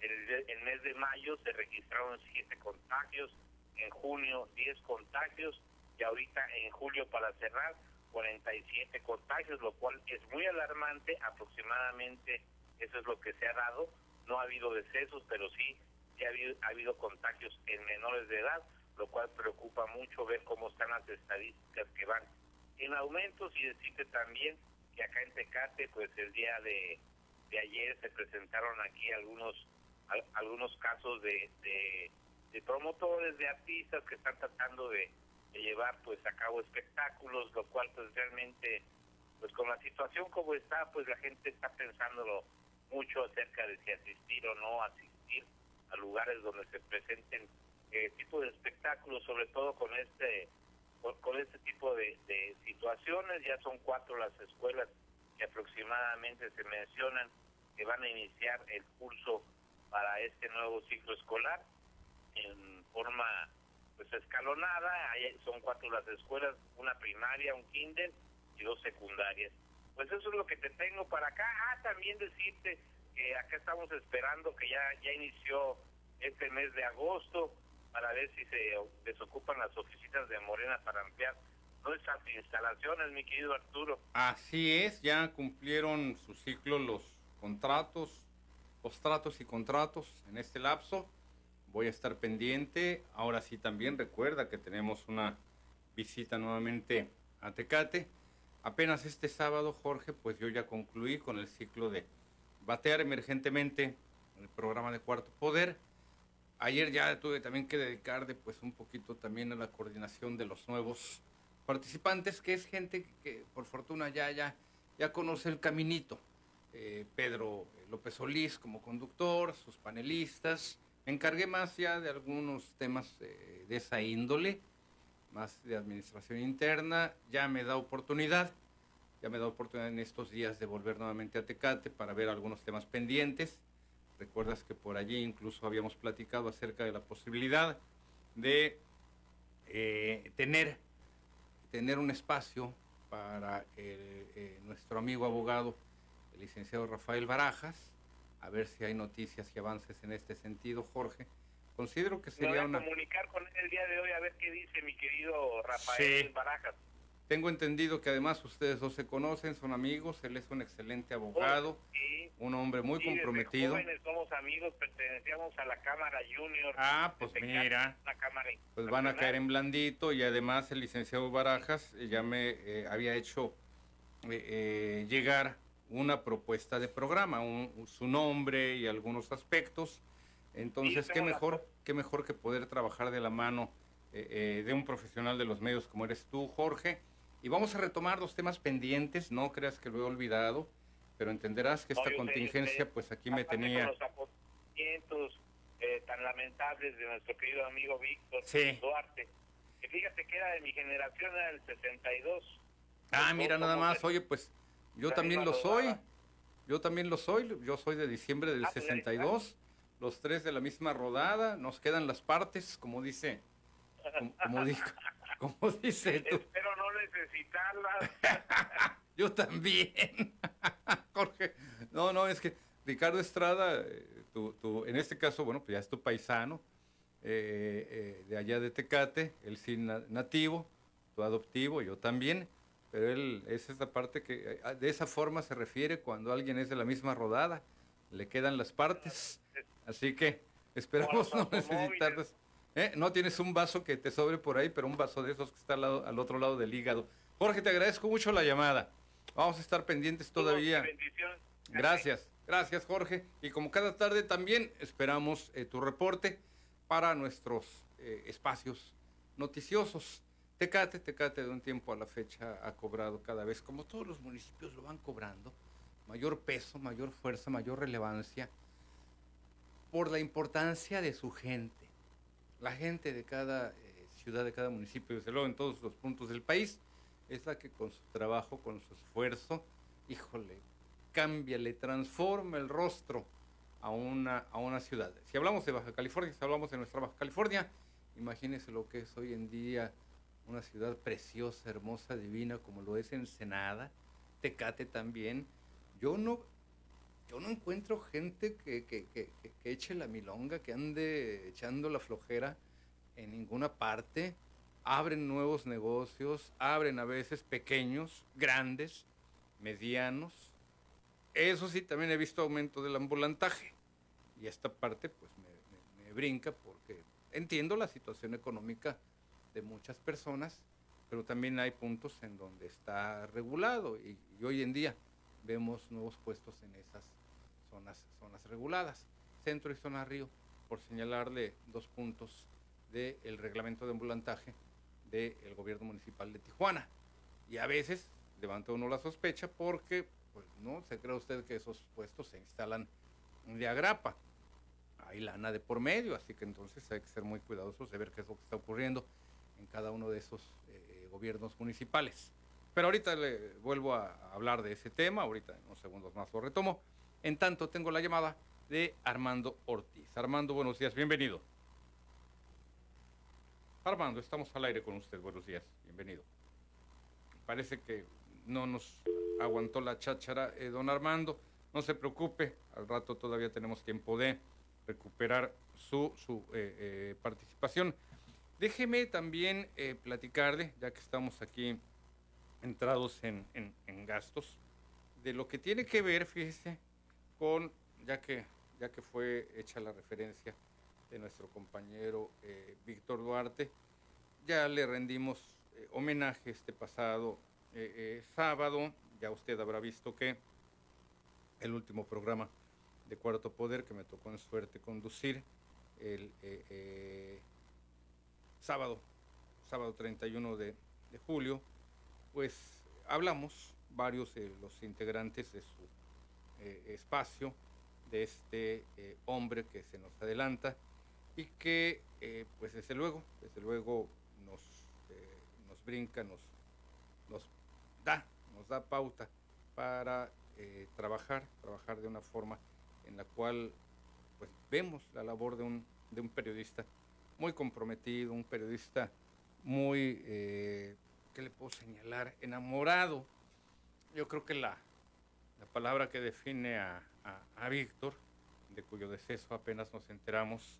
El, el mes de mayo se registraron 7 contagios, en junio 10 contagios y ahorita en julio para cerrar 47 contagios, lo cual es muy alarmante, aproximadamente eso es lo que se ha dado, no ha habido decesos, pero sí, ha, habido, ha habido contagios en menores de edad, lo cual preocupa mucho ver cómo están las estadísticas que van en aumentos y decirte también que acá en Tecate, pues el día de, de ayer se presentaron aquí algunos algunos casos de, de, promotores, de artistas que están tratando de, llevar pues a cabo espectáculos, lo cual pues realmente pues con la situación como está, pues la gente está pensándolo mucho acerca de si asistir o no asistir a lugares donde se presenten eh, tipo de espectáculos, sobre todo con este con, este tipo de, situaciones. Ya son cuatro las escuelas que aproximadamente se mencionan que van a iniciar el curso para este nuevo ciclo escolar en forma pues escalonada. son cuatro las escuelas, una primaria, un kinder y dos secundarias. Pues eso es lo que te tengo para acá. Ah, también decirte que acá estamos esperando que ya, ya inició este mes de agosto para ver si se desocupan las oficinas de Morena para ampliar nuestras instalaciones, mi querido Arturo. Así es, ya cumplieron su ciclo los contratos, tratos y contratos en este lapso. Voy a estar pendiente. Ahora sí también recuerda que tenemos una visita nuevamente a Tecate. Apenas este sábado, Jorge, pues yo ya concluí con el ciclo de batear emergentemente el programa de Cuarto Poder Ayer ya tuve también que dedicar de, pues un poquito también a la coordinación de los nuevos participantes, que es gente que, por fortuna ya, ya, ya conoce el caminito. Eh, Pedro López Solís como conductor, sus panelistas. Me encargué más ya de algunos temas eh, de esa índole, más de administración interna. Ya me da oportunidad, ya me da oportunidad en estos días de volver nuevamente a Tecate para ver algunos temas pendientes Recuerdas que por allí incluso habíamos platicado acerca de la posibilidad de eh, tener, tener un espacio para eh, nuestro amigo abogado, el licenciado Rafael Barajas, a ver si hay noticias y avances en este sentido, Jorge. Considero que sería una... comunicar con él el día de hoy a ver qué dice mi querido Rafael Barajas. Tengo entendido que además ustedes dos se conocen, son amigos, él es un excelente abogado, un hombre muy comprometido. jóvenes somos amigos, pertenecíamos a la Cámara Junior. Ah, pues mira, pues van a caer en blandito y además el licenciado Barajas eh, ya me eh, había hecho eh, llegar una propuesta de programa, su nombre y algunos aspectos. Entonces, qué mejor, qué mejor que poder trabajar de la mano de un profesional de los medios como eres tú, Jorge y vamos a retomar los temas pendientes, no creas que lo he olvidado, pero entenderás que esta contingencia, pues aquí me tenía... Los acontecimientos eh, tan lamentables de nuestro querido amigo Víctor Duarte, que fíjate que era de mi generación, era del 62. Ah, mira, nada más, oye, pues yo también lo soy, yo también lo soy, yo soy de diciembre del 62, ah, pues los tres de la misma rodada, nos quedan las partes, como dice, como, como dijo, *laughs* como dice tú. Espero no necesitarlas. *laughs* Yo también. *laughs* Jorge. No, no, es que Ricardo Estrada, eh, tu, en este caso, bueno, pues ya es tu paisano, eh, eh, de allá de Tecate, él sí nativo, tu adoptivo, yo también, pero él es esta parte que de esa forma se refiere cuando alguien es de la misma rodada, le quedan las partes, así que esperamos no necesitarlas. ¿Eh? No tienes un vaso que te sobre por ahí, pero un vaso de esos que está al, otro lado del hígado. Jorge, te agradezco mucho la llamada. Vamos a estar pendientes todavía. Gracias, gracias Jorge. Y como cada tarde también esperamos eh, tu reporte para nuestros eh, espacios noticiosos. Tecate, Tecate de un tiempo a la fecha ha cobrado cada vez, como todos los municipios lo van cobrando, mayor peso, mayor fuerza, mayor relevancia por la importancia de su gente la gente de cada eh, ciudad, de cada municipio, desde luego en todos los puntos del país, es la que con su trabajo, con su esfuerzo, híjole, cambia, le transforma el rostro a una, a una ciudad. Si hablamos de Baja California, si hablamos de nuestra Baja California, imagínese lo que es hoy en día una ciudad preciosa, hermosa, divina, como lo es Ensenada, Tecate también. Yo no, yo no encuentro gente que, que, que, eche la milonga, que ande echando la flojera en ninguna parte. abren nuevos negocios, abren a veces pequeños, grandes, medianos. Eso sí, también he visto aumento del ambulantaje. Y esta parte pues me, brinca porque entiendo la situación económica de muchas personas, pero también hay puntos en donde está regulado y, hoy en día vemos nuevos puestos en esas zonas, zonas reguladas. Centro y zona Río, por señalarle dos puntos del reglamento de ambulantaje del gobierno municipal de Tijuana. Y a veces levanta uno la sospecha porque, pues, no, se cree usted que esos puestos se instalan de agrapa. Hay lana de por medio, así que entonces hay que ser muy cuidadosos de ver qué es lo que está ocurriendo en cada uno de esos eh, gobiernos municipales. Pero ahorita le vuelvo a hablar de ese tema, ahorita en unos segundos más lo retomo. En tanto, tengo la llamada de Armando Ortiz. Armando, buenos días, bienvenido. Armando, estamos al aire con usted. Buenos días, bienvenido. Parece que no nos aguantó la cháchara, eh, don Armando. No se preocupe, al rato todavía tenemos tiempo de recuperar su, su eh, eh, participación. Déjeme también platicarle, ya que estamos aquí entrados en, en, gastos, de lo que tiene que ver, fíjese, con, ya que, ya que fue hecha la referencia de nuestro compañero eh, Víctor Duarte. Ya le rendimos eh, homenaje este pasado eh, sábado. Ya usted habrá visto que el último programa de Cuarto Poder que me tocó en suerte conducir el sábado, sábado 31 de, de, julio, pues hablamos varios de los integrantes de su espacio, de este hombre que se nos adelanta y que eh, pues desde luego, desde luego nos, eh, nos brinca, nos, nos da, nos da pauta para eh, trabajar, trabajar de una forma en la cual pues vemos la labor de un, de un periodista muy comprometido, un periodista muy, ¿qué le puedo señalar? Enamorado. Yo creo que la, la palabra que define a, a Víctor, de cuyo deceso apenas nos enteramos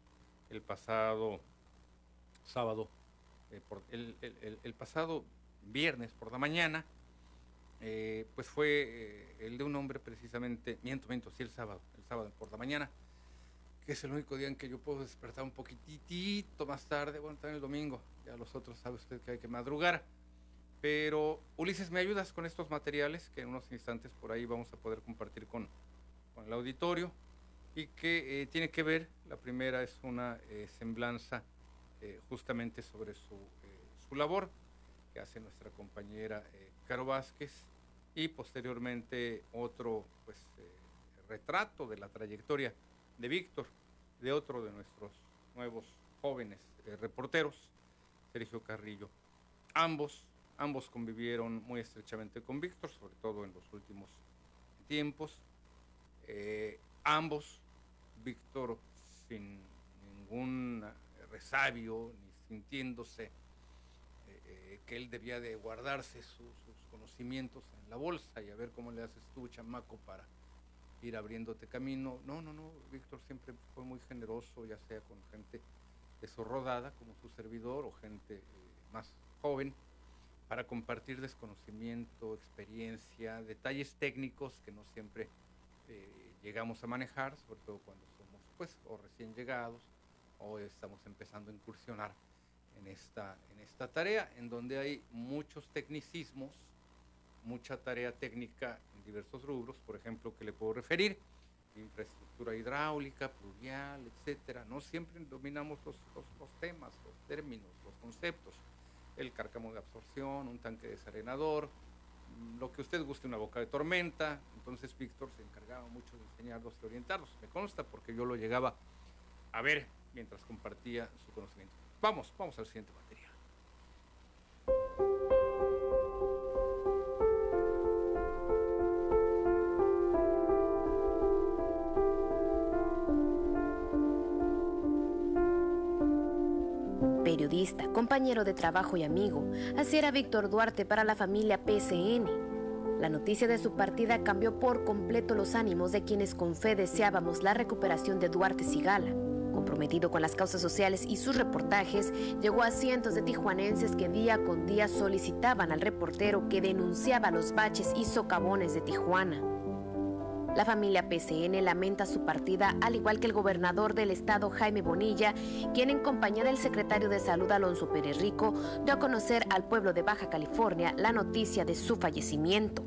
el pasado sábado, eh, por, el, pasado viernes por la mañana, eh, pues fue eh, el de un hombre precisamente, miento, miento, sí el sábado, el sábado por la mañana, que es el único día en que yo puedo despertar un poquitito más tarde, bueno, también el domingo, ya los otros sabe usted que hay que madrugar, pero Ulises, ¿me ayudas con estos materiales que en unos instantes por ahí vamos a poder compartir con, el auditorio? y que eh, tiene que ver, la primera es una eh, semblanza eh, justamente sobre su, su, labor que hace nuestra compañera Caro Vázquez y posteriormente otro pues, retrato de la trayectoria de Víctor, de otro de nuestros nuevos jóvenes reporteros, Sergio Carrillo. Ambos, ambos convivieron muy estrechamente con Víctor, sobre todo en los últimos tiempos. ambos Víctor sin ningún resabio, ni sintiéndose eh, eh, que él debía de guardarse sus conocimientos en la bolsa y a ver cómo le haces tú, chamaco, para ir abriéndote camino. No, no, no, Víctor siempre fue muy generoso, ya sea con gente de su rodada, como su servidor, o gente eh, más joven, para compartir desconocimiento, experiencia, detalles técnicos que no siempre llegamos a manejar, sobre todo cuando somos pues o recién llegados o estamos empezando a incursionar en esta, en esta tarea, en donde hay muchos tecnicismos, mucha tarea técnica en diversos rubros, por ejemplo, que le puedo referir, infraestructura hidráulica, pluvial, etcétera. No siempre dominamos los, los, temas, los términos, los conceptos. El cárcamo de absorción, un tanque desarenador, lo que usted guste, una boca de tormenta. Entonces Víctor se encargaba mucho de enseñarlos y orientarlos. Me consta porque yo lo llegaba a ver mientras compartía su conocimiento. Vamos, vamos al siguiente material. Compañero de trabajo y amigo. Así era Víctor Duarte para la familia PCN. La noticia de su partida cambió por completo los ánimos de quienes con fe deseábamos la recuperación de Duarte Sigala Comprometido con las causas sociales y sus reportajes, llegó a cientos de tijuanenses que día con día solicitaban al reportero que denunciaba los baches y socavones de Tijuana. La familia PCN lamenta su partida, al igual que el gobernador del estado Jaime Bonilla, quien en compañía del secretario de Salud Alonso Pérez Rico dio a conocer al pueblo de Baja California la noticia de su fallecimiento.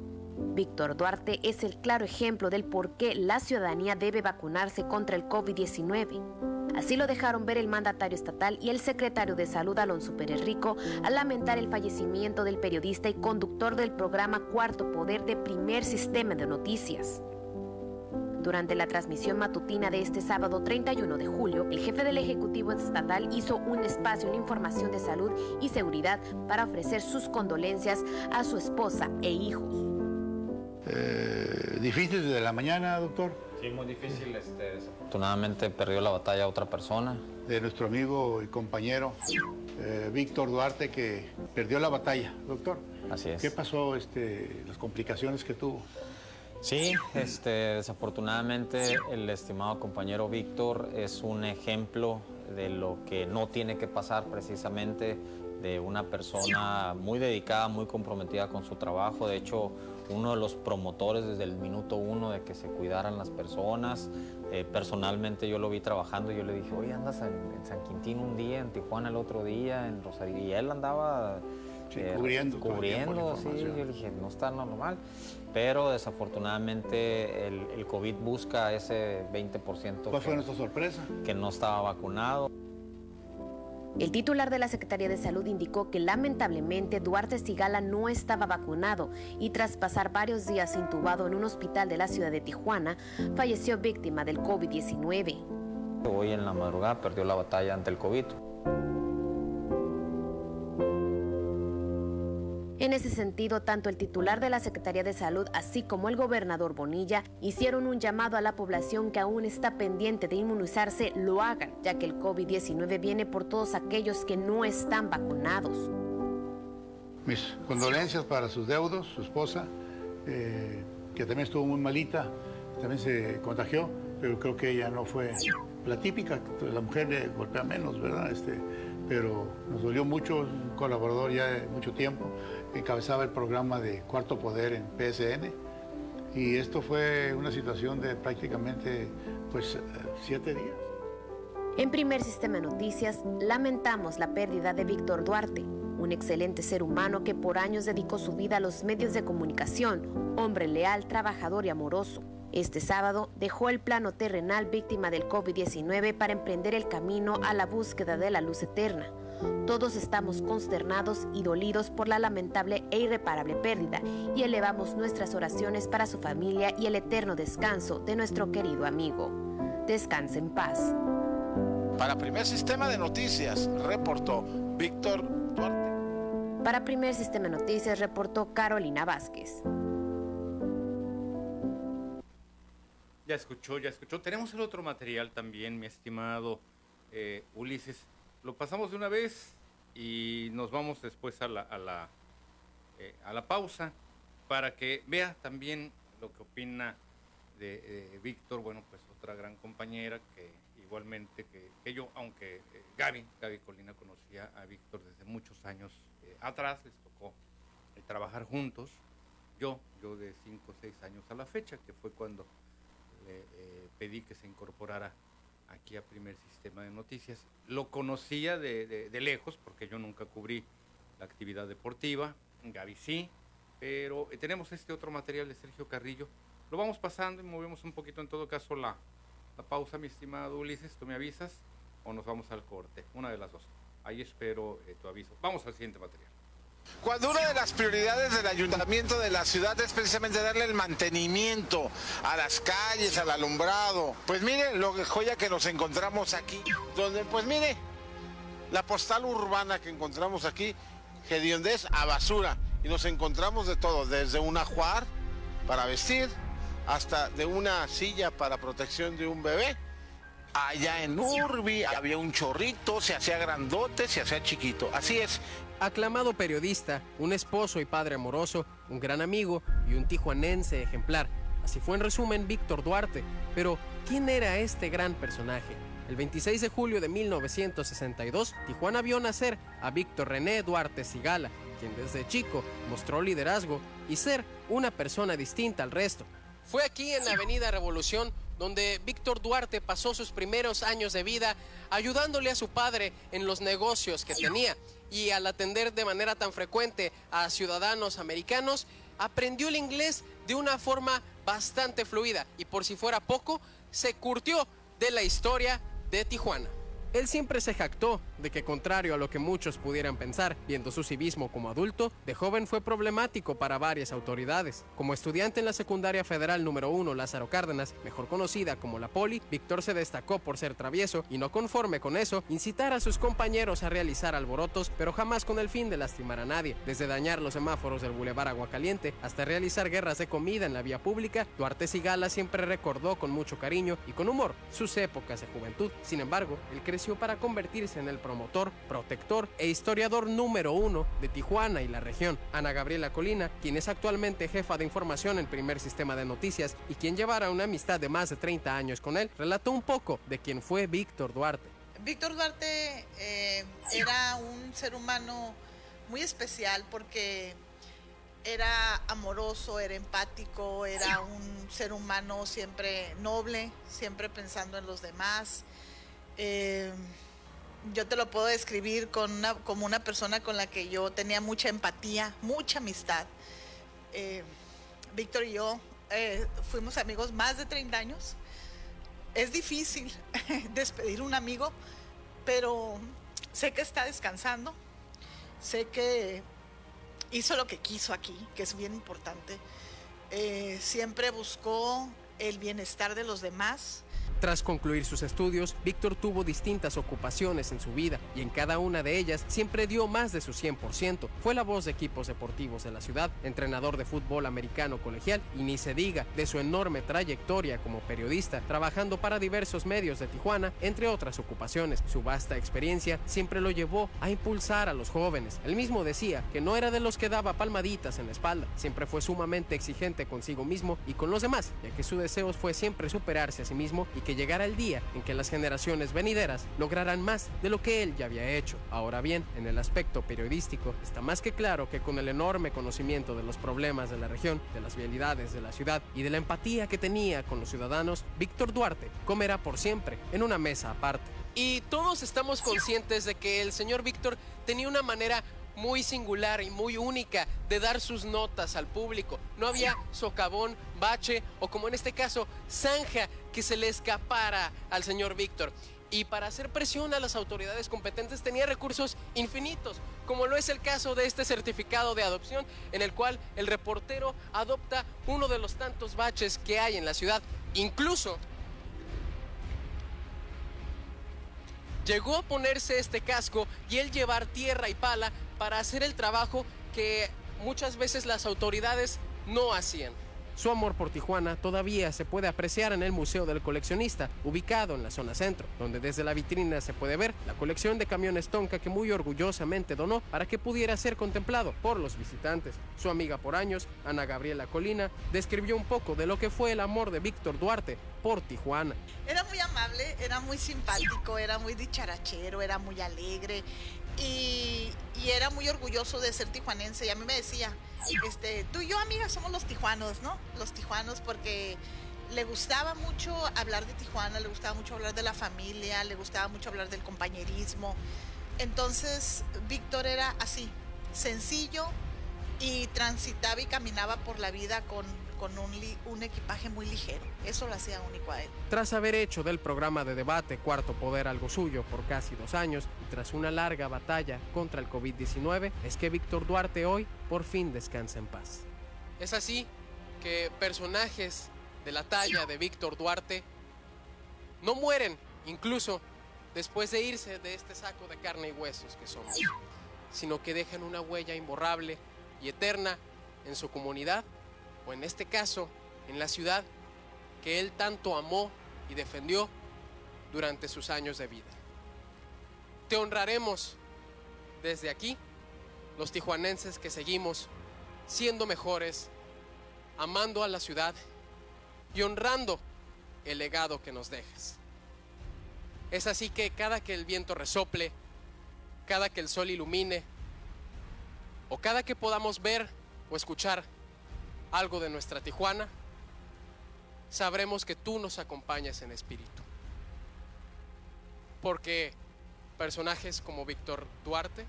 Víctor Duarte es el claro ejemplo del por qué la ciudadanía debe vacunarse contra el COVID-19. Así lo dejaron ver el mandatario estatal y el secretario de Salud Alonso Pérez Rico al lamentar el fallecimiento del periodista y conductor del programa Cuarto Poder de Primer Sistema de Noticias. Durante la transmisión matutina de este sábado 31 de julio, el jefe del Ejecutivo Estatal hizo un espacio en información de salud y seguridad para ofrecer sus condolencias a su esposa e hijos. Eh, ¿Difícil desde la mañana, doctor? Sí, muy difícil. Este, desafortunadamente perdió la batalla otra persona. De nuestro amigo y compañero eh, Víctor Duarte, que perdió la batalla, doctor. Así es. ¿Qué pasó, este, las complicaciones que tuvo? Sí, este, desafortunadamente el estimado compañero Víctor es un ejemplo de lo que no tiene que pasar precisamente de una persona muy dedicada, muy comprometida con su trabajo. De hecho, uno de los promotores desde el minuto uno de que se cuidaran las personas. Eh, personalmente yo lo vi trabajando y yo le dije, oye, andas en, San Quintín un día, en Tijuana el otro día, en Rosario. Y él andaba eh, cubriendo. Cubriendo, sí. Yo le dije, no está normal. Pero desafortunadamente el, el COVID busca ese 20%. ¿Cuál fue nuestra sorpresa? Que no estaba vacunado. El titular de la Secretaría de Salud indicó que lamentablemente Duarte Sigala no estaba vacunado y tras pasar varios días intubado en un hospital de la ciudad de Tijuana, falleció víctima del COVID-19. Hoy en la madrugada perdió la batalla ante el COVID. En ese sentido, tanto el titular de la Secretaría de Salud así como el gobernador Bonilla hicieron un llamado a la población que aún está pendiente de inmunizarse lo hagan, ya que el COVID-19 viene por todos aquellos que no están vacunados. Mis condolencias para sus deudos, su esposa, eh, que también estuvo muy malita, también se contagió, pero creo que ella no fue la típica, la mujer le golpea menos, ¿verdad? Este, pero nos dolió mucho, un colaborador ya de mucho tiempo encabezaba el programa de Cuarto Poder en PSN y esto fue una situación de prácticamente pues siete días. En primer sistema de noticias, lamentamos la pérdida de Víctor Duarte, un excelente ser humano que por años dedicó su vida a los medios de comunicación, hombre leal, trabajador y amoroso. Este sábado dejó el plano terrenal víctima del COVID-19 para emprender el camino a la búsqueda de la luz eterna. Todos estamos consternados y dolidos por la lamentable e irreparable pérdida y elevamos nuestras oraciones para su familia y el eterno descanso de nuestro querido amigo. Descanse en paz. Para Primer Sistema de Noticias, reportó Víctor Duarte. Para Primer Sistema de Noticias, reportó Carolina Vázquez. Ya escuchó, ya escuchó. Tenemos el otro material también, mi estimado eh, Ulises. Lo pasamos de una vez y nos vamos después a la, a la, eh, a la pausa para que vea también lo que opina de Víctor, bueno, pues otra gran compañera que igualmente que, yo, aunque eh, Gaby, Gaby Colina conocía a Víctor desde muchos años eh, atrás, les tocó trabajar juntos, yo, yo de 5 o 6 años a la fecha, que fue cuando le pedí que se incorporara aquí a Primer Sistema de Noticias. Lo conocía de, lejos, porque yo nunca cubrí la actividad deportiva, Gaby sí, pero eh, tenemos este otro material de Sergio Carrillo. Lo vamos pasando y movemos un poquito en todo caso la, la pausa, mi estimado Ulises. Tú me avisas o nos vamos al corte, una de las dos. Ahí espero eh, tu aviso. Vamos al siguiente material. Cuando una de las prioridades del ayuntamiento de la ciudad es precisamente darle el mantenimiento a las calles, al alumbrado. Pues mire lo joya que nos encontramos aquí, donde pues mire, la postal urbana que encontramos aquí, Gediondez a basura. Y nos encontramos de todo, desde un ajuar para vestir, hasta de una silla para protección de un bebé. Allá en Urbi había un chorrito, se hacía grandote, se hacía chiquito. Así es, Aclamado periodista, un esposo y padre amoroso, un gran amigo y un tijuanense ejemplar. Así fue en resumen Víctor Duarte. Pero, ¿quién era este gran personaje? El 26 de julio de 1962, Tijuana vio nacer a Víctor René Duarte Sigala, quien desde chico mostró liderazgo y ser una persona distinta al resto. Fue aquí en la Avenida Revolución donde Víctor Duarte pasó sus primeros años de vida ayudándole a su padre en los negocios que tenía y al atender de manera tan frecuente a ciudadanos americanos, aprendió el inglés de una forma bastante fluida y por si fuera poco, se curtió de la historia de Tijuana. Él siempre se jactó de que contrario a lo que muchos pudieran pensar, viendo su civismo como adulto, de joven fue problemático para varias autoridades. Como estudiante en la secundaria federal número 1 Lázaro Cárdenas, mejor conocida como la Poli, Víctor se destacó por ser travieso y no conforme con eso, incitar a sus compañeros a realizar alborotos, pero jamás con el fin de lastimar a nadie. Desde dañar los semáforos del Boulevard Aguacaliente hasta realizar guerras de comida en la vía pública, Duarte Sigala siempre recordó con mucho cariño y con humor sus épocas de juventud. Sin embargo, el para convertirse en el promotor, protector e historiador número uno de Tijuana y la región. Ana Gabriela Colina, quien es actualmente jefa de información en Primer Sistema de Noticias y quien llevara una amistad de más de 30 años con él, relató un poco de quién fue Víctor Duarte. Víctor Duarte eh, era un ser humano muy especial porque era amoroso, era empático, era un ser humano siempre noble, siempre pensando en los demás. Eh, yo te lo puedo describir con como una persona con la que yo tenía mucha empatía, mucha amistad. Eh, Víctor y yo eh, fuimos amigos más de 30 años. Es difícil *laughs* despedir un amigo, pero sé que está descansando, sé que hizo lo que quiso aquí, que es bien importante. siempre buscó el bienestar de los demás tras concluir sus estudios, Víctor tuvo distintas ocupaciones en su vida y en cada una de ellas siempre dio más de su 100%. Fue la voz de equipos deportivos de la ciudad, entrenador de fútbol americano colegial y ni se diga de su enorme trayectoria como periodista, trabajando para diversos medios de Tijuana, entre otras ocupaciones. Su vasta experiencia siempre lo llevó a impulsar a los jóvenes. Él mismo decía que no era de los que daba palmaditas en la espalda, siempre fue sumamente exigente consigo mismo y con los demás, ya que su deseo fue siempre superarse a sí mismo y que que llegara el día en que las generaciones venideras lograrán más de lo que él ya había hecho. Ahora bien, en el aspecto periodístico, está más que claro que con el enorme conocimiento de los problemas de la región, de las vialidades de la ciudad y de la empatía que tenía con los ciudadanos, Víctor Duarte comerá por siempre en una mesa aparte. Y todos estamos conscientes de que el señor Víctor tenía una manera muy singular y muy única de dar sus notas al público. No había socavón, bache o como en este caso, zanja que se le escapara al señor Víctor. Y para hacer presión a las autoridades competentes tenía recursos infinitos, como lo es el caso de este certificado de adopción, en el cual el reportero adopta uno de los tantos baches que hay en la ciudad. Incluso llegó a ponerse este casco y él llevar tierra y pala para hacer el trabajo que muchas veces las autoridades no hacían. Su amor por Tijuana todavía se puede apreciar en el Museo del Coleccionista, ubicado en la zona centro, donde desde la vitrina se puede ver la colección de camiones Tonka que muy orgullosamente donó para que pudiera ser contemplado por los visitantes. Su amiga por años, Ana Gabriela Colina, describió un poco de lo que fue el amor de Víctor Duarte por Tijuana. Era muy amable, era muy simpático, era muy dicharachero, era muy alegre, y, era muy orgulloso de ser tijuanense y a mí me decía, este, tú y yo amiga somos los tijuanos, ¿no? Los tijuanos porque le gustaba mucho hablar de Tijuana, le gustaba mucho hablar de la familia, le gustaba mucho hablar del compañerismo. Entonces Víctor era así, sencillo y transitaba y caminaba por la vida con con un, equipaje muy ligero. Eso lo hacía único a él. Tras haber hecho del programa de debate Cuarto Poder algo suyo por casi dos años y tras una larga batalla contra el COVID-19, es que Víctor Duarte hoy por fin descansa en paz. Es así que personajes de la talla de Víctor Duarte no mueren incluso después de irse de este saco de carne y huesos que somos, sino que dejan una huella imborrable y eterna en su comunidad o en este caso, en la ciudad que él tanto amó y defendió durante sus años de vida. Te honraremos desde aquí, los tijuanenses que seguimos siendo mejores, amando a la ciudad y honrando el legado que nos dejas. Es así que cada que el viento resople, cada que el sol ilumine, o cada que podamos ver o escuchar algo de nuestra Tijuana, sabremos que tú nos acompañas en espíritu. Porque personajes como Víctor Duarte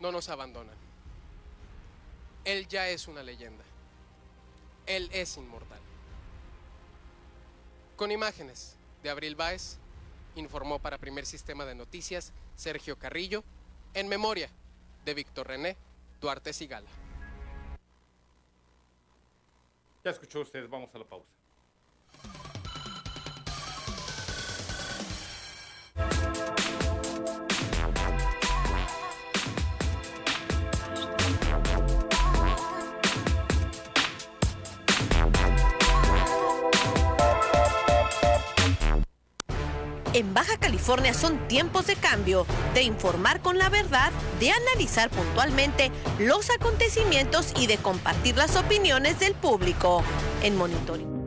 no nos abandonan. Él ya es una leyenda. Él es inmortal. Con imágenes de Abril Báez, informó para Primer Sistema de Noticias Sergio Carrillo, en memoria de Víctor René Duarte Sigala. Ya escuchó usted, vamos a la pausa. En Baja California son tiempos de cambio, de informar con la verdad, de analizar puntualmente los acontecimientos y de compartir las opiniones del público. En Monitoring.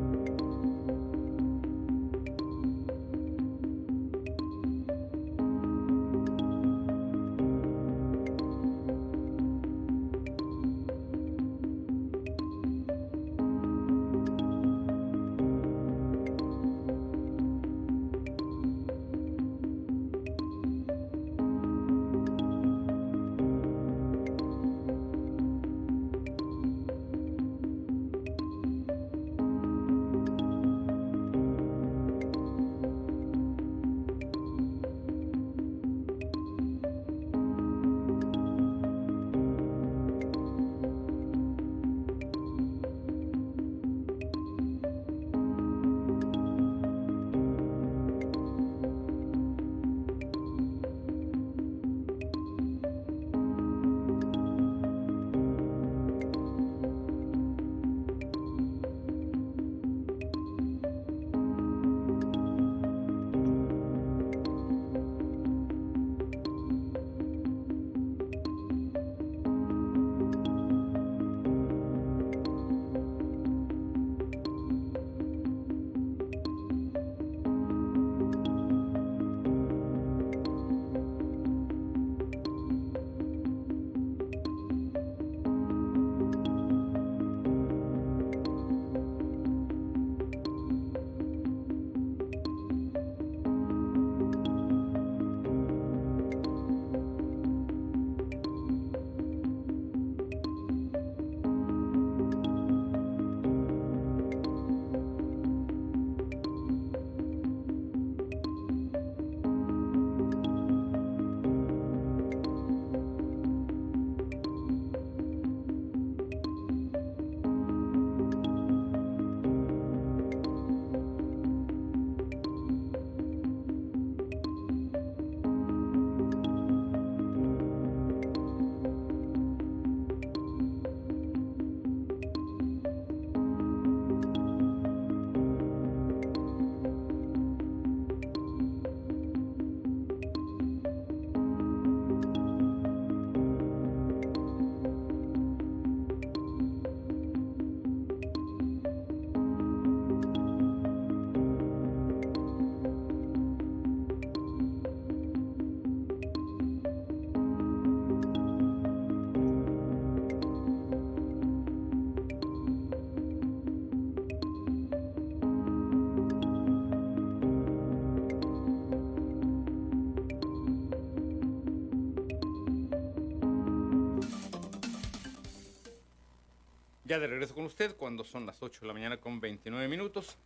Ya de regreso con usted cuando son las 8 de la mañana con 29 minutos.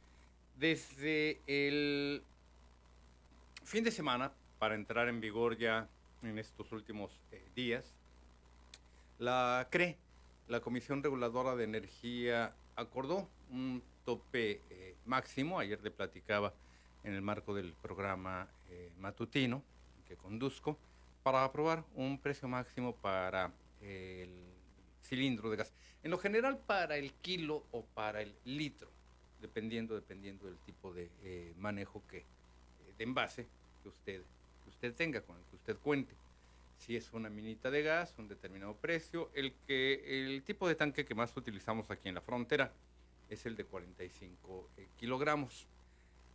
Desde el fin de semana, para entrar en vigor ya en estos últimos eh, días, la CRE, la Comisión Reguladora de Energía, acordó un tope eh, máximo, ayer le platicaba en el marco del programa eh, matutino que conduzco, para aprobar un precio máximo para el cilindro de gas. En lo general para el kilo o para el litro, dependiendo, dependiendo del tipo de eh, manejo que, eh, de envase que usted, que usted tenga, con el que usted cuente. Si es una minita de gas, un determinado precio. El, que, el tipo de tanque que más utilizamos aquí en la frontera es el de 45 eh, kilogramos.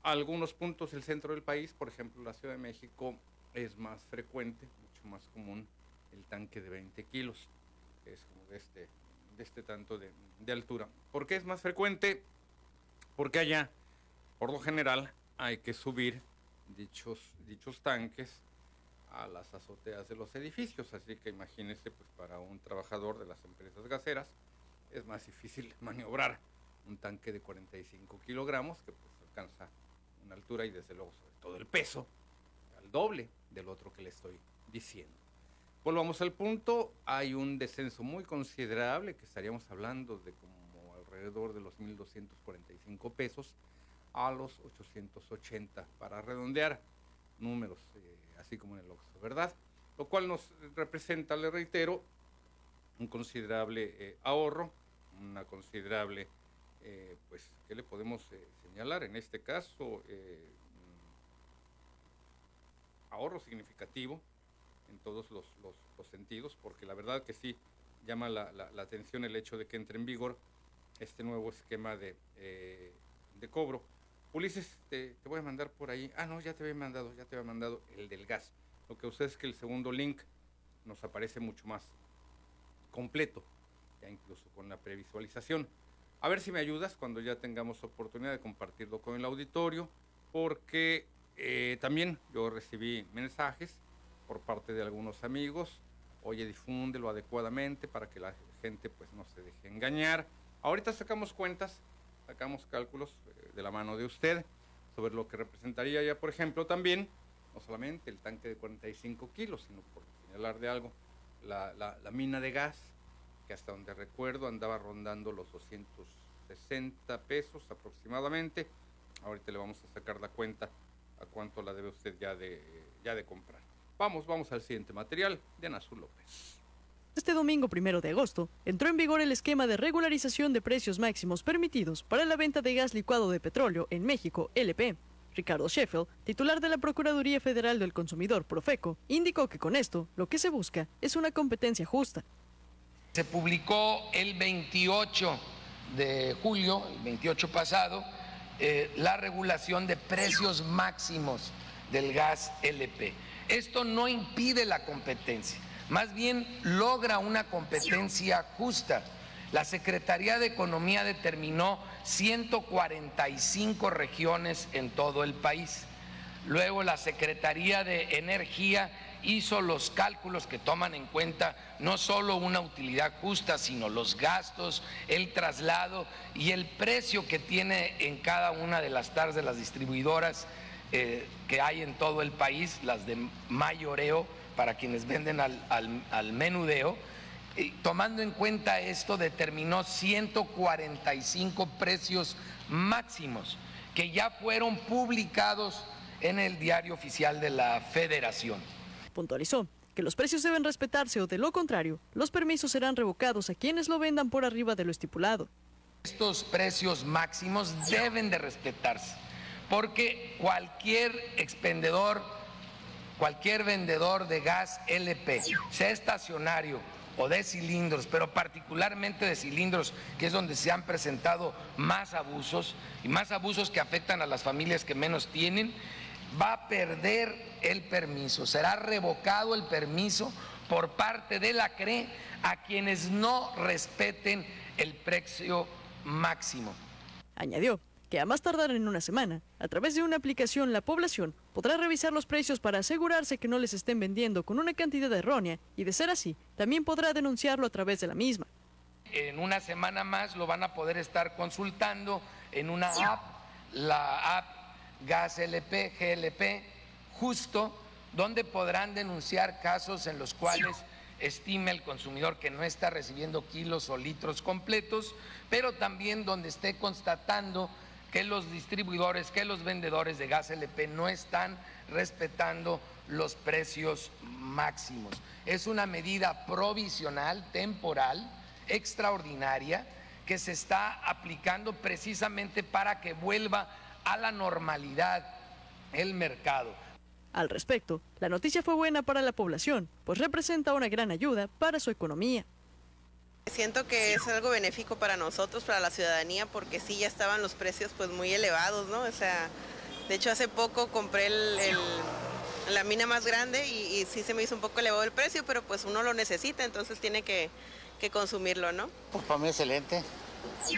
Algunos puntos del centro del país, por ejemplo la Ciudad de México, es más frecuente, mucho más común el tanque de 20 kilos, es como de este, de este tanto de, de altura. ¿Por qué es más frecuente? Porque allá, por lo general, hay que subir dichos, dichos tanques a las azoteas de los edificios, así que imagínese, pues para un trabajador de las empresas gaseras es más difícil *laughs* maniobrar un tanque de 45 kilogramos que pues alcanza una altura y desde luego sobre todo el peso al doble del otro que le estoy diciendo. Volvamos al punto, hay un descenso muy considerable que estaríamos hablando de como alrededor de los 1.245 pesos a los 880 para redondear números, eh, así como en el Oxxo, ¿verdad? Lo cual nos representa, le reitero, un considerable eh, ahorro, una considerable, eh, pues, ¿qué le podemos señalar? En este caso, ahorro significativo en todos los, sentidos, porque la verdad que sí llama la, atención el hecho de que entre en vigor este nuevo esquema de, de cobro Ulises, te, voy a mandar por ahí. Ah, no, ya te había mandado, ya te había mandado el del gas. Lo que usted es que el segundo link nos aparece mucho más completo, ya incluso con la previsualización. A ver si me ayudas cuando ya tengamos oportunidad de compartirlo con el auditorio, porque eh, también yo recibí mensajes por parte de algunos amigos. Oye, difúndelo adecuadamente para que la gente pues no se deje engañar. Ahorita sacamos cuentas sacamos cálculos eh, de la mano de usted sobre lo que representaría ya, por ejemplo, también, no solamente el tanque de 45 kilos, sino por señalar de algo, la, la, mina de gas, que hasta donde recuerdo andaba rondando los 260 pesos aproximadamente. Ahorita le vamos a sacar la cuenta a cuánto la debe usted ya de, ya de comprar. Vamos, vamos al siguiente material de Ana López. Este domingo primero de agosto entró en vigor el esquema de regularización de precios máximos permitidos para la venta de gas licuado de petróleo en México, LP. Ricardo Sheffield, titular de la Procuraduría Federal del Consumidor, Profeco, indicó que con esto lo que se busca es una competencia justa. Se publicó el 28 de julio, el 28 pasado, eh, la regulación de precios máximos del gas LP. Esto no impide la competencia más bien logra una competencia justa. La Secretaría de Economía determinó 145 regiones en todo el país. Luego la Secretaría de Energía hizo los cálculos que toman en cuenta no solo una utilidad justa, sino los gastos, el traslado y el precio que tiene en cada una de las tardes de las distribuidoras eh, que hay en todo el país, las de mayoreo para quienes venden al, menudeo. Y tomando en cuenta esto, determinó 145 precios máximos que ya fueron publicados en el diario oficial de la Federación. Puntualizó que los precios deben respetarse o de lo contrario, los permisos serán revocados a quienes lo vendan por arriba de lo estipulado. Estos precios máximos deben de respetarse porque cualquier expendedor cualquier vendedor de gas LP, sea estacionario o de cilindros, pero particularmente de cilindros, que es donde se han presentado más abusos y más abusos que afectan a las familias que menos tienen, va a perder el permiso, será revocado el permiso por parte de la CRE a quienes no respeten el precio máximo. Añadió que a más tardar en una semana, a través de una aplicación, la población podrá revisar los precios para asegurarse que no les estén vendiendo con una cantidad errónea y, de ser así, también podrá denunciarlo a través de la misma. En una semana más lo van a poder estar consultando en una app, la app Gas LP, GLP, justo donde podrán denunciar casos en los cuales estime el consumidor que no está recibiendo kilos o litros completos, pero también donde esté constatando que los distribuidores, que los vendedores de gas LP no están respetando los precios máximos. Es una medida provisional, temporal, extraordinaria, que se está aplicando precisamente para que vuelva a la normalidad el mercado. Al respecto, la noticia fue buena para la población, pues representa una gran ayuda para su economía. Siento que es algo benéfico para nosotros, para la ciudadanía, porque sí ya estaban los precios pues muy elevados, ¿no? O sea, de hecho hace poco compré el, la mina más grande y, sí se me hizo un poco elevado el precio, pero pues uno lo necesita, entonces tiene que, consumirlo, ¿no? Pues para mí excelente. Sí,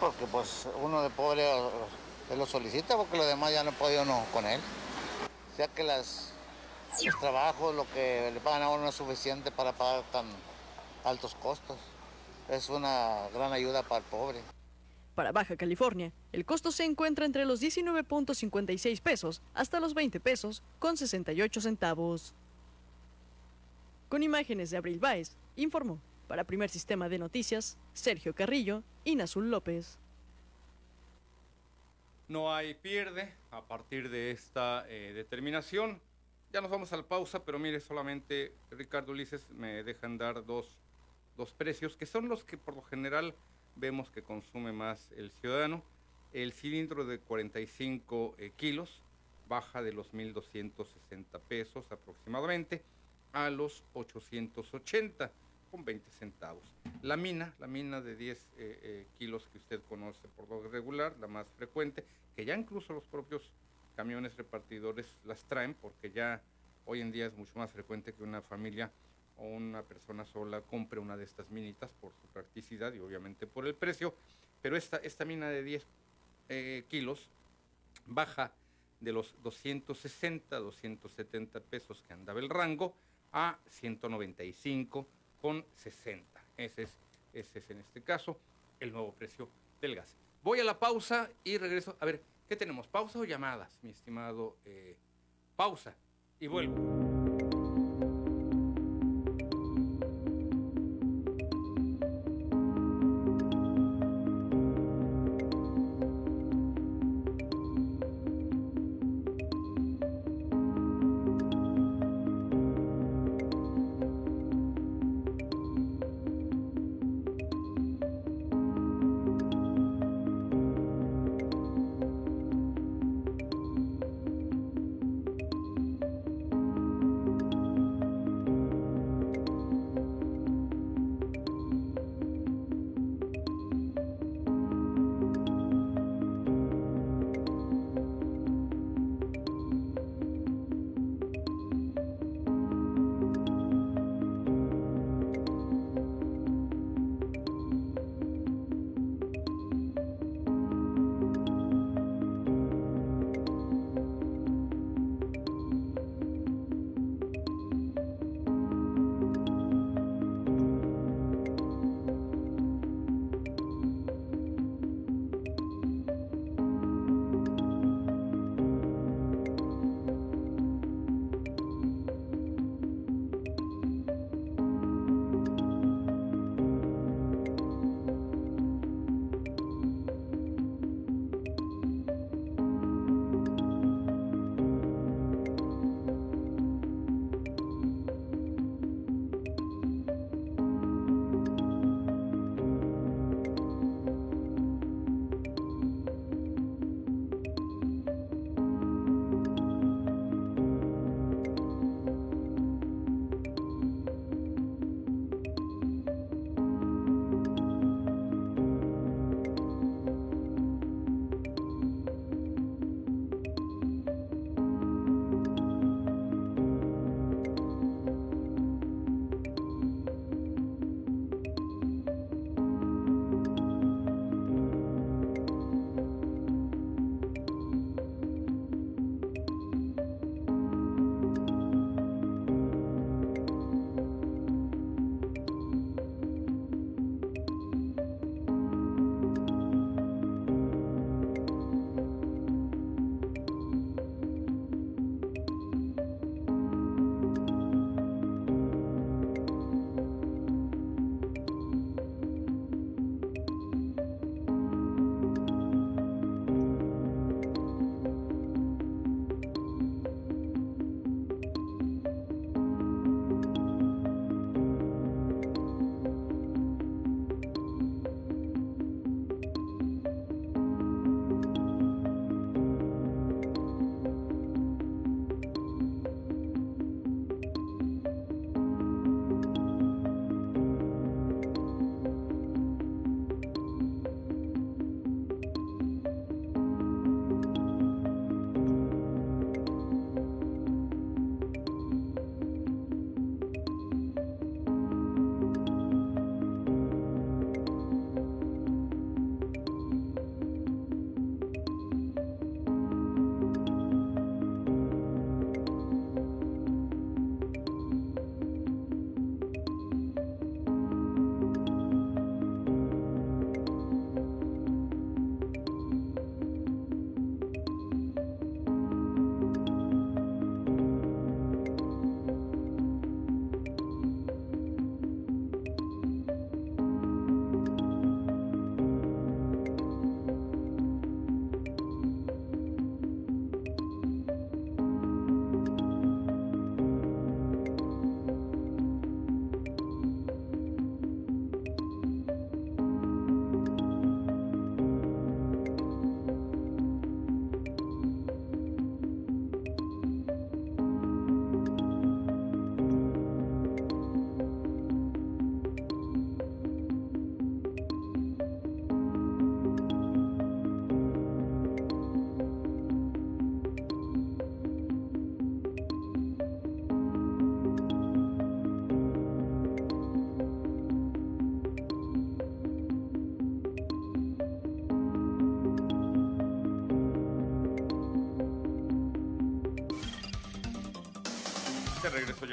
porque pues uno de pobre lo solicita porque lo demás ya no puede uno con él. O sea que las, los trabajos, lo que le pagan a uno no es suficiente para pagar tan altos costos es una gran ayuda para el pobre. Para Baja California, el costo se encuentra entre los 19.56 pesos hasta los 20 pesos con 68 centavos. Con imágenes de Abril Baez, informó para Primer Sistema de Noticias Sergio Carrillo y Nazul López. No hay pierde a partir de esta eh, determinación. Ya nos vamos a la pausa, pero mire, solamente Ricardo Ulises me dejan dar dos dos precios, que son los que por lo general vemos que consume más el ciudadano. El cilindro de 45 eh, kilos baja de los 1.260 pesos aproximadamente a los 880 con 20 centavos. La mina, la mina de 10 eh, eh, kilos que usted conoce por lo regular, la más frecuente, que ya incluso los propios camiones repartidores las traen porque ya hoy en día es mucho más frecuente que una familia o una persona sola compre una de estas minitas por su practicidad y obviamente por el precio, pero esta, esta mina de 10 eh, kilos baja de los 260, 270 pesos que andaba el rango a 195 con 60. Ese es, ese es en este caso el nuevo precio del gas. Voy a la pausa y regreso. A ver, ¿qué tenemos? ¿Pausa o llamadas, mi estimado? Eh, pausa y vuelvo.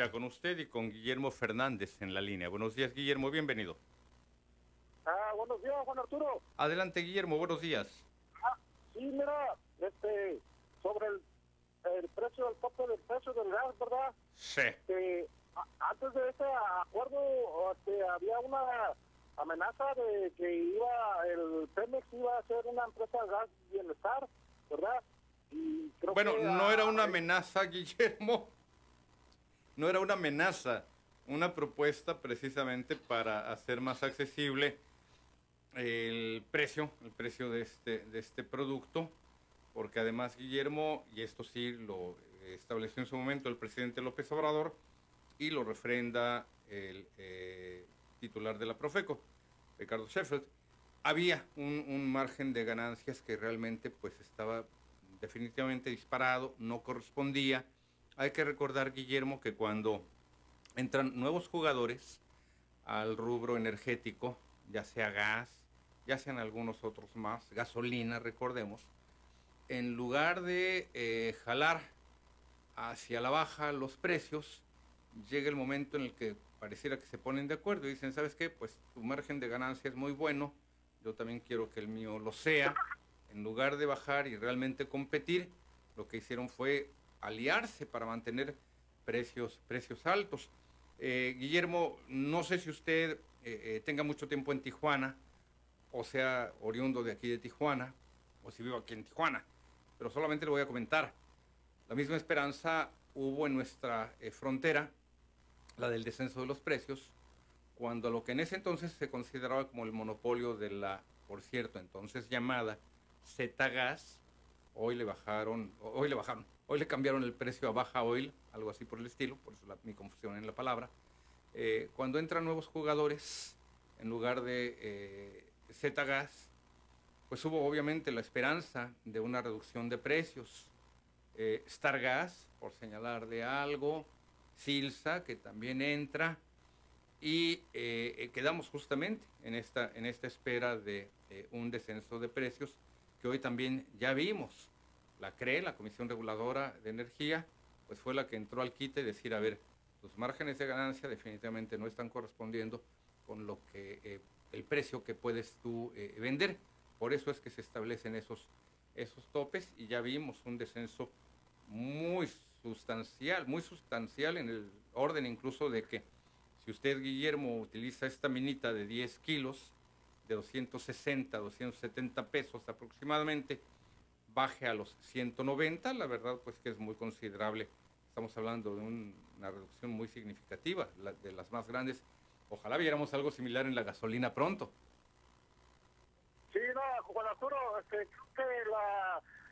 Con usted y con Guillermo Fernández en la línea. Buenos días, Guillermo, bienvenido. Ah, buenos días, Juan Arturo. Adelante, Guillermo, buenos días. Ah, sí, mira, este, sobre el, el precio del tope del precio del gas, ¿verdad? Sí. Este, a- antes de ese acuerdo, este, había una amenaza de que iba, el Pemex iba a ser una empresa de gas bienestar, ¿verdad? Y creo Bueno, que, no ah, era una amenaza, *laughs* Guillermo. No era una amenaza, una propuesta precisamente para hacer más accesible el precio, el precio de este, de este producto, porque además Guillermo, y esto sí lo estableció en su momento el presidente López Obrador, y lo refrenda el eh, titular de la Profeco, Ricardo Sheffield, había un, un margen de ganancias que realmente pues estaba definitivamente disparado, no correspondía. Hay que recordar, Guillermo, que cuando entran nuevos jugadores al rubro energético, ya sea gas, ya sean algunos otros más, gasolina, recordemos, en lugar de eh, jalar hacia la baja los precios, llega el momento en el que pareciera que se ponen de acuerdo y dicen, ¿sabes qué? Pues tu margen de ganancia es muy bueno, yo también quiero que el mío lo sea. En lugar de bajar y realmente competir, lo que hicieron fue aliarse para mantener precios, precios altos. Eh, Guillermo, no sé si usted eh, eh, tenga mucho tiempo en Tijuana, o sea, oriundo de aquí de Tijuana, o si vivo aquí en Tijuana, pero solamente le voy a comentar. La misma esperanza hubo en nuestra eh, frontera, la del descenso de los precios, cuando lo que en ese entonces se consideraba como el monopolio de la, por cierto, entonces llamada Z-Gas, hoy le bajaron, hoy le bajaron, hoy le cambiaron el precio a Baja Oil, algo así por el estilo, por eso la- mi confusión en la palabra. Eh, cuando entran nuevos jugadores, en lugar de eh, Z-Gas, pues hubo obviamente la esperanza de una reducción de precios. Eh, Stargas, por señalar de algo, Silsa, que también entra, y eh, eh, quedamos justamente en esta, en esta espera de eh, un descenso de precios que hoy también ya vimos. La CRE, la Comisión Reguladora de Energía, pues fue la que entró al quite y decir, a ver, los márgenes de ganancia definitivamente no están correspondiendo con lo que eh, el precio que puedes tú eh, vender. Por eso es que se establecen esos, esos topes y ya vimos un descenso muy sustancial, muy sustancial en el orden incluso de que si usted, Guillermo, utiliza esta minita de 10 kilos, de 260, 270 pesos aproximadamente, baje a los 190, la verdad pues que es muy considerable. Estamos hablando de un- una reducción muy significativa, la- de las más grandes. Ojalá viéramos algo similar en la gasolina pronto. Sí, no, Juan Arturo, este, creo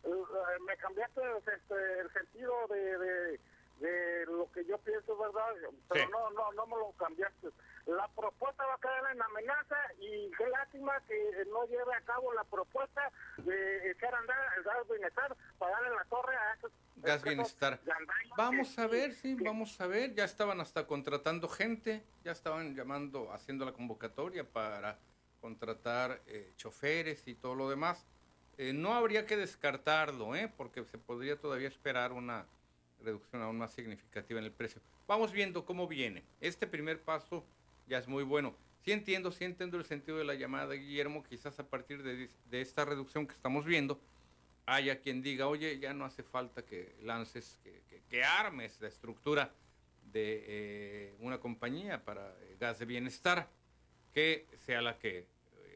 que me cambiaste este, el sentido de, de lo que yo pienso, ¿verdad? Pero Sí. no, no, no me lo cambiaste. La propuesta va a quedar en amenaza y qué lástima que no lleve a cabo la propuesta de echar a andar el gas bienestar para darle la torre a esos Gas Bienestar. Vamos a ver, sí, vamos a ver. Ya estaban hasta contratando gente, ya estaban llamando, haciendo la convocatoria para contratar eh, choferes y todo lo demás. Eh, no habría que descartarlo, ¿eh? porque se podría todavía esperar una reducción aún más significativa en el precio. Vamos viendo cómo viene. Este primer paso ya es muy bueno. Sí entiendo, sí entiendo el sentido de la llamada, Guillermo. Quizás a partir de, de esta reducción que estamos viendo, haya quien diga, oye, ya no hace falta que lances, que, armes la estructura de eh, una compañía para eh, gas de bienestar, que sea la que eh,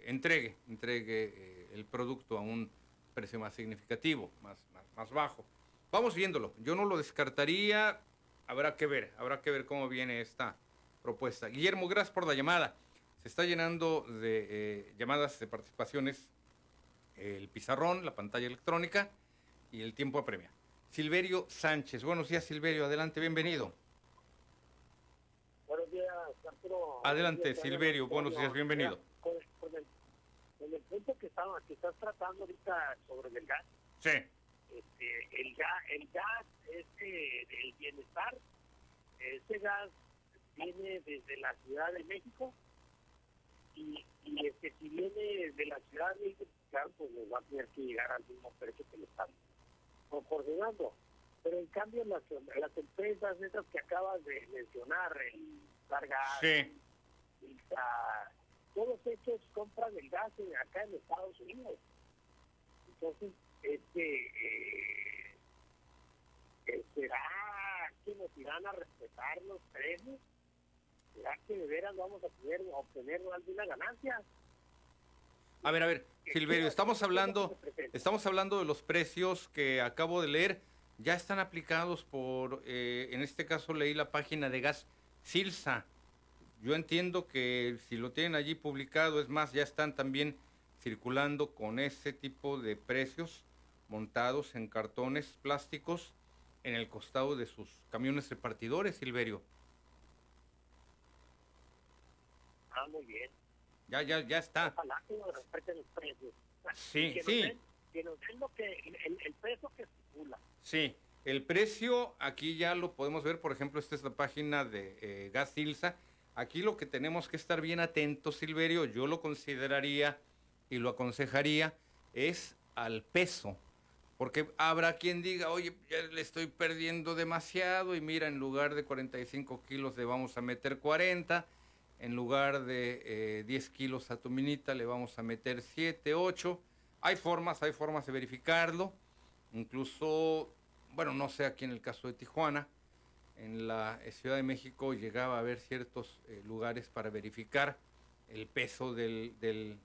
entregue, entregue el producto a un precio más significativo, más, más, más bajo. Vamos viéndolo. Yo no lo descartaría. Habrá que ver, habrá que ver cómo viene esta propuesta. Guillermo, gracias por la llamada. Se está llenando de eh, llamadas de participaciones el pizarrón, la pantalla electrónica y el tiempo apremia. Silverio Sánchez. Buenos días, Silverio. Adelante, bienvenido. Buenos días, Arturo. Adelante, días, Silverio. Buenos días, bienvenido. Con, el, con el punto que, estaba, que estás tratando ahorita sobre el gas, Sí. Este, el, gas el gas este, del bienestar, ese gas viene desde la Ciudad de México y, y este, si viene de la Ciudad de México, claro, pues nos va a tener que llegar al mismo precio que le están proporcionando. Pero en cambio las, las empresas esas que acabas de mencionar, el Vargas, Sí. el, ah, todos ellos compran el gas acá en Estados Unidos. Entonces, este, eh, eh, ¿será que nos irán a respetar los precios? ¿Será que de veras vamos a poder obtener alguna ganancia? A ver, a ver, Silverio, estamos hablando, estamos hablando de los precios que acabo de leer. Ya están aplicados por, eh, en este caso leí la página de gas Silsa. Yo entiendo que si lo tienen allí publicado, es más, ya están también circulando con ese tipo de precios montados en cartones plásticos en el costado de sus camiones repartidores, Silverio. Ah, muy bien. Ya, ya, ya está. Ojalá que nos respeten los precios. Sí, que nos sí. den- que nos den lo que, el, el peso que estipula. Sí, el precio aquí ya lo podemos ver, por ejemplo, esta es la página de eh, Gas Silsa. Aquí lo que tenemos que estar bien atentos, Silverio, yo lo consideraría y lo aconsejaría, es al peso. Porque habrá quien diga, oye, ya le estoy perdiendo demasiado y mira, en lugar de 45 kilos le vamos a meter 40, en lugar de eh, 10 kilos a tu minita le vamos a meter 7, 8. Hay formas, hay formas de verificarlo. Incluso, bueno, no sé aquí en el caso de Tijuana, en la eh, Ciudad de México llegaba a haber ciertos eh, lugares para verificar el peso del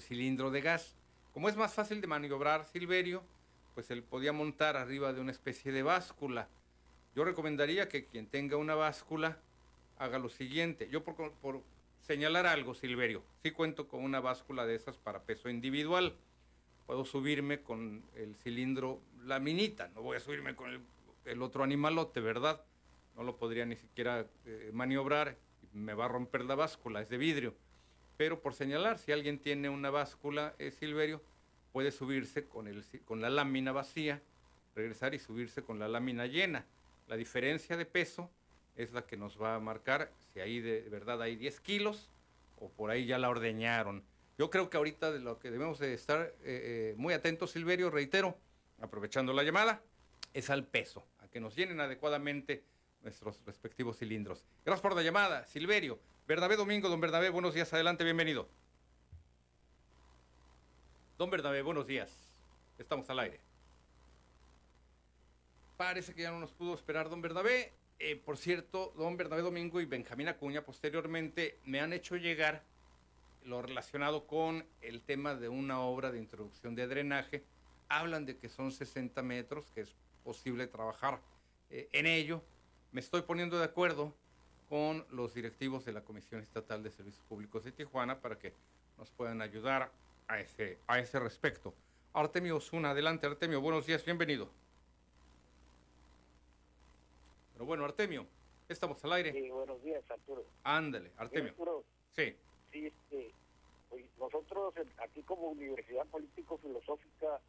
cilindro de gas. Como es más fácil de maniobrar, Silverio, pues él podía montar arriba de una especie de báscula. Yo recomendaría que quien tenga una báscula haga lo siguiente. Yo por, señalar algo, Silverio, sí cuento con una báscula de esas para peso individual. Puedo subirme con el cilindro, la minita, no voy a subirme con el, el otro animalote, ¿verdad? No lo podría ni siquiera eh, maniobrar, me va a romper la báscula, es de vidrio. Pero por señalar, si alguien tiene una báscula, eh, Silverio, puede subirse con, el, con la lámina vacía, regresar y subirse con la lámina llena. La diferencia de peso es la que nos va a marcar si ahí de verdad hay 10 kilos o por ahí ya la ordeñaron. Yo creo que ahorita de lo que debemos de estar eh, eh, muy atentos, Silverio, reitero, aprovechando la llamada, es al peso, a que nos llenen adecuadamente nuestros respectivos cilindros. Gracias por la llamada, Silverio. Bernabé Domingo, don Bernabé, buenos días, adelante, bienvenido. Don Bernabé, buenos días. Estamos al aire. Parece que ya no nos pudo esperar don Bernabé. Eh, por cierto, don Bernabé Domingo y Benjamín Acuña posteriormente me han hecho llegar lo relacionado con el tema de una obra de introducción de drenaje. Hablan de que son 60 metros, que es posible trabajar eh, en ello. Me estoy poniendo de acuerdo con los directivos de la Comisión Estatal de Servicios Públicos de Tijuana para que nos puedan ayudar a ese, a ese respecto. Artemio Osuna, adelante Artemio, buenos días, bienvenido. Pero bueno, Artemio, estamos al aire. Sí, buenos días, Arturo. Ándale, Artemio. Arturo, Sí, sí, este, pues, nosotros en- aquí como Universidad Político-Filosófica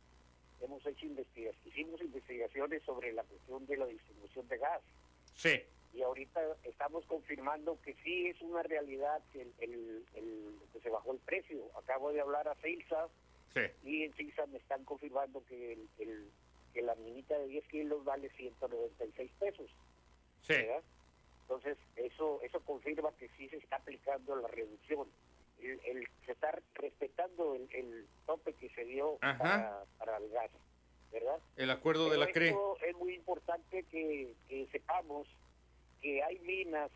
hemos hecho investigaciones, hicimos investigaciones sobre la cuestión de la distribución de gas. sí, y ahorita estamos confirmando que sí es una realidad que, el, el- el- que se bajó el precio. Acabo de hablar a Cilsa sí. y en Cilsa me están confirmando que, el, el- que la minita de 10 kilos vale 196 pesos. Sí. ¿verdad? Entonces, eso eso confirma que sí se está aplicando la reducción. El, el- se está respetando el, el tope que se dio para, para el gas, ¿verdad? El acuerdo de la CRE. Es muy importante que, que sepamos que hay minas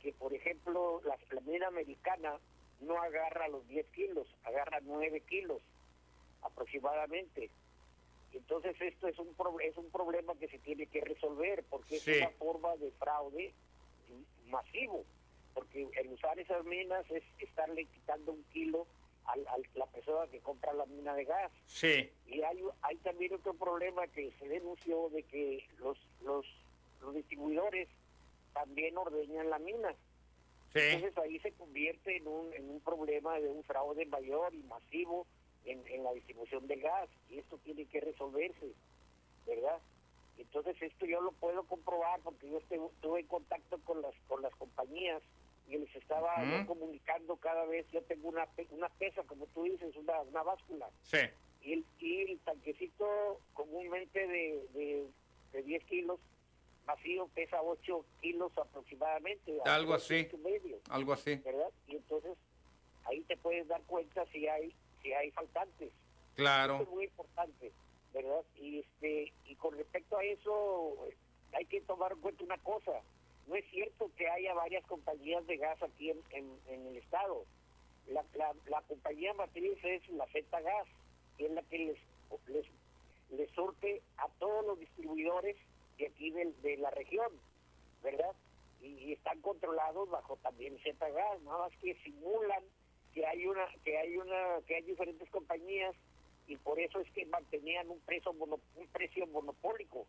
que, por ejemplo, la, la mina americana no agarra los 10 kilos, agarra 9 kilos aproximadamente. Entonces esto es un, pro- es un problema que se tiene que resolver porque Sí. es una forma de fraude masivo, porque el usar esas minas es estarle quitando un kilo a la persona que compra la mina de gas. Sí, Y hay, hay también otro problema que se denunció de que los, los, los distribuidores también ordeñan la mina. sí. Entonces ahí se convierte en un, en un problema de un fraude mayor y masivo en, en la distribución del gas y esto tiene que resolverse, ¿verdad? Entonces esto yo lo puedo comprobar porque yo estuve, en contacto con las con las compañías y les estaba comunicando cada vez, yo tengo una una pesa, como tú dices, una, una báscula Sí, y el, y el tanquecito comúnmente de, de, de 10 kilos vacío pesa 8 kilos aproximadamente. Algo así. Algo así. ¿Verdad? Y entonces ahí te puedes dar cuenta si hay si hay faltantes. Claro. Eso es muy importante, ¿verdad? Y este y con respecto a eso hay que tomar en cuenta una cosa. No es cierto que haya varias compañías de gas aquí en, en, el estado. La, la, compañía matriz es la Z Gas, que es la que les, les, les surte a todos los distribuidores de aquí de, de la región, ¿verdad? Y, están controlados bajo también Z Gas, nada más que simulan que hay una que hay una que hay diferentes compañías y por eso es que mantenían un precio un precio monopólico,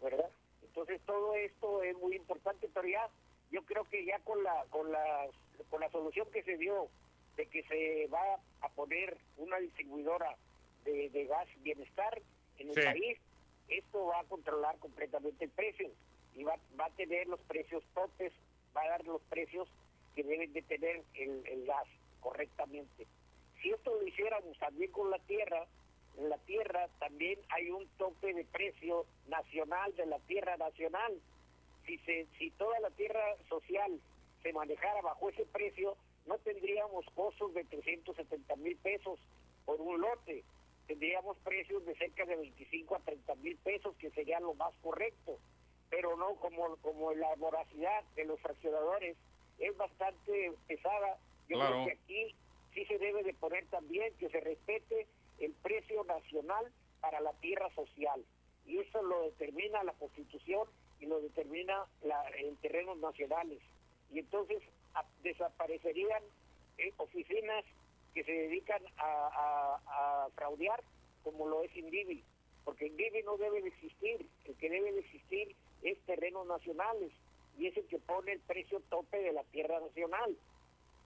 ¿verdad? Entonces todo esto es muy importante, pero ya yo creo que ya con la con la con la solución que se dio de que se va a poner una distribuidora de, de gas bienestar en el país, esto va a controlar completamente el precio y va, va a tener los precios topes, va a dar los precios que deben de tener el, el gas correctamente. Si esto lo hiciéramos también con la tierra, en la tierra también hay un tope de precio nacional de la tierra nacional. Si, se, si toda la tierra social se manejara bajo ese precio, no tendríamos costos de 370 mil pesos por un lote tendríamos precios de cerca de 25 a 30 mil pesos, que sería lo más correcto, pero no como, como la voracidad de los fraccionadores es bastante pesada. Yo creo que aquí sí se debe de poner también que se respete el precio nacional para la tierra social. Y eso lo determina la Constitución y lo determina la, en terrenos nacionales. Y entonces desaparecerían eh, oficinas que se dedican a, fraudear como lo es Indivi, porque Indivi no debe de existir, el que debe de existir es terrenos nacionales y es el que pone el precio tope de la tierra nacional.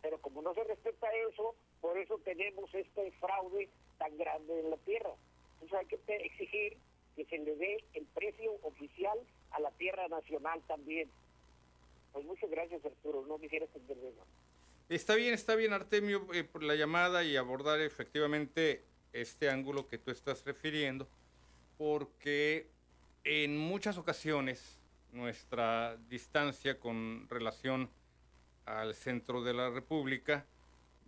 Pero como no se respeta eso, por eso tenemos este fraude tan grande en la tierra. Entonces hay que exigir que se le dé el precio oficial a la tierra nacional también. Pues muchas gracias Arturo, no quisiera extender más. Está bien, está bien, Artemio, eh, por la llamada y abordar efectivamente este ángulo que tú estás refiriendo, porque en muchas ocasiones nuestra distancia con relación al centro de la República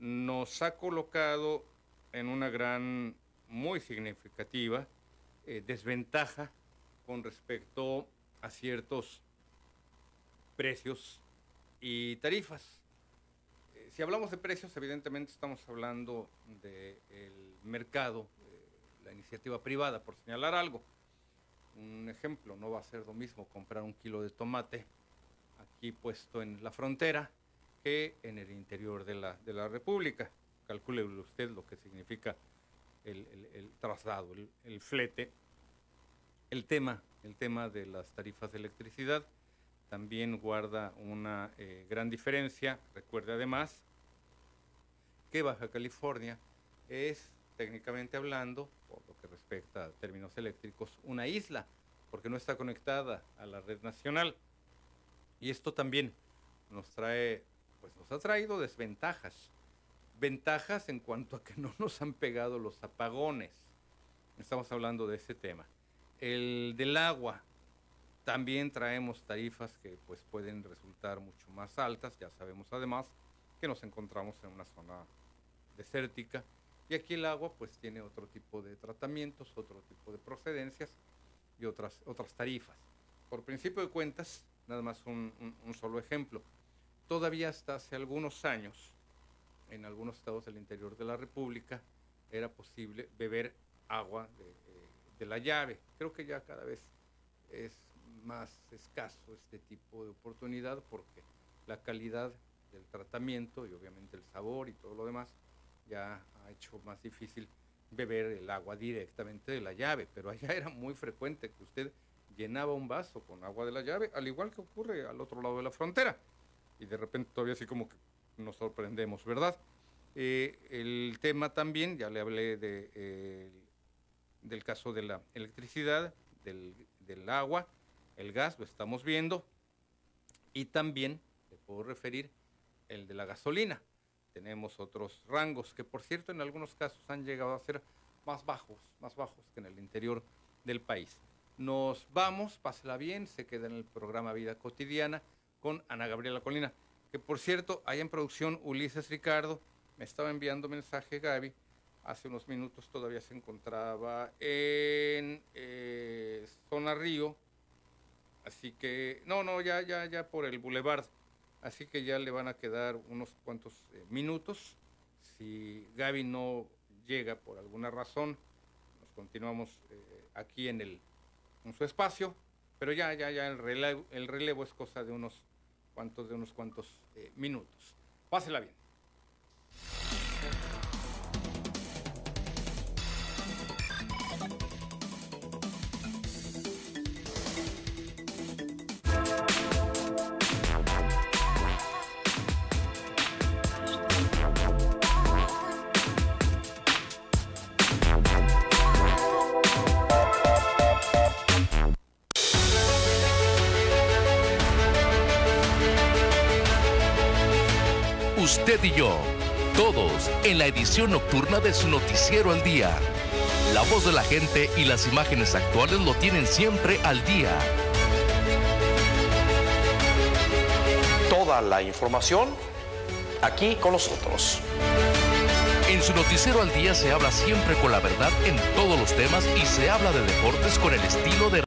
nos ha colocado en una gran, muy significativa eh, desventaja con respecto a ciertos precios y tarifas. Si hablamos de precios, evidentemente estamos hablando del mercado, la iniciativa privada, por señalar algo. Un ejemplo, no va a ser lo mismo comprar un kilo de tomate aquí puesto en la frontera que en el interior de la, de la República. Calcule usted lo que significa el, traslado, el, flete. El tema, el tema de las tarifas de electricidad también guarda una eh, gran diferencia. Recuerde además que Baja California es, técnicamente hablando, por lo que respecta a términos eléctricos, una isla, porque no está conectada a la red nacional. Y esto también nos trae, pues nos ha traído desventajas. Ventajas en cuanto a que no nos han pegado los apagones. Estamos hablando de ese tema. El del agua, también traemos tarifas que pues pueden resultar mucho más altas. Ya sabemos además que nos encontramos en una zona desértica y aquí el agua pues tiene otro tipo de tratamientos, otro tipo de procedencias y otras, otras tarifas. Por principio de cuentas, nada más un, solo ejemplo, todavía hasta hace algunos años, en algunos estados del interior de la República, era posible beber agua de, de la llave. Creo que ya cada vez es más escaso este tipo de oportunidad porque la calidad del tratamiento y obviamente el sabor y todo lo demás ya ha hecho más difícil beber el agua directamente de la llave, pero allá *laughs* era muy frecuente que usted llenaba un vaso con agua de la llave, al igual que ocurre al otro lado de la frontera. Y de repente todavía así como que nos sorprendemos, ¿verdad? Eh, el tema también, ya le hablé de, eh, del caso de la electricidad, del, del agua, el gas, lo estamos viendo, y también le puedo referir el de la gasolina tenemos otros rangos que por cierto en algunos casos han llegado a ser más bajos, más bajos que en el interior del país. Nos vamos, pásela bien, se queda en el programa Vida Cotidiana con Ana Gabriela Colina. Que por cierto, ahí en producción Ulises Ricardo me estaba enviando mensaje Gaby. Hace unos minutos todavía se encontraba en eh, Zona Río. Así que, no, no, ya, ya, ya por el Boulevard. Así que ya le van a quedar unos cuantos eh, minutos. Si Gaby no llega por alguna razón, nos continuamos eh, aquí en, el, en su espacio. Pero ya, ya, ya el relevo, el relevo es cosa de unos cuantos, de unos cuantos eh, minutos. Pásela bien. Usted y yo, todos en la edición nocturna de su noticiero al día. La voz de la gente y las imágenes actuales lo tienen siempre al día. Toda la información aquí con nosotros. En su noticiero al día se habla siempre con la verdad en todos los temas y se habla de deportes con el estilo de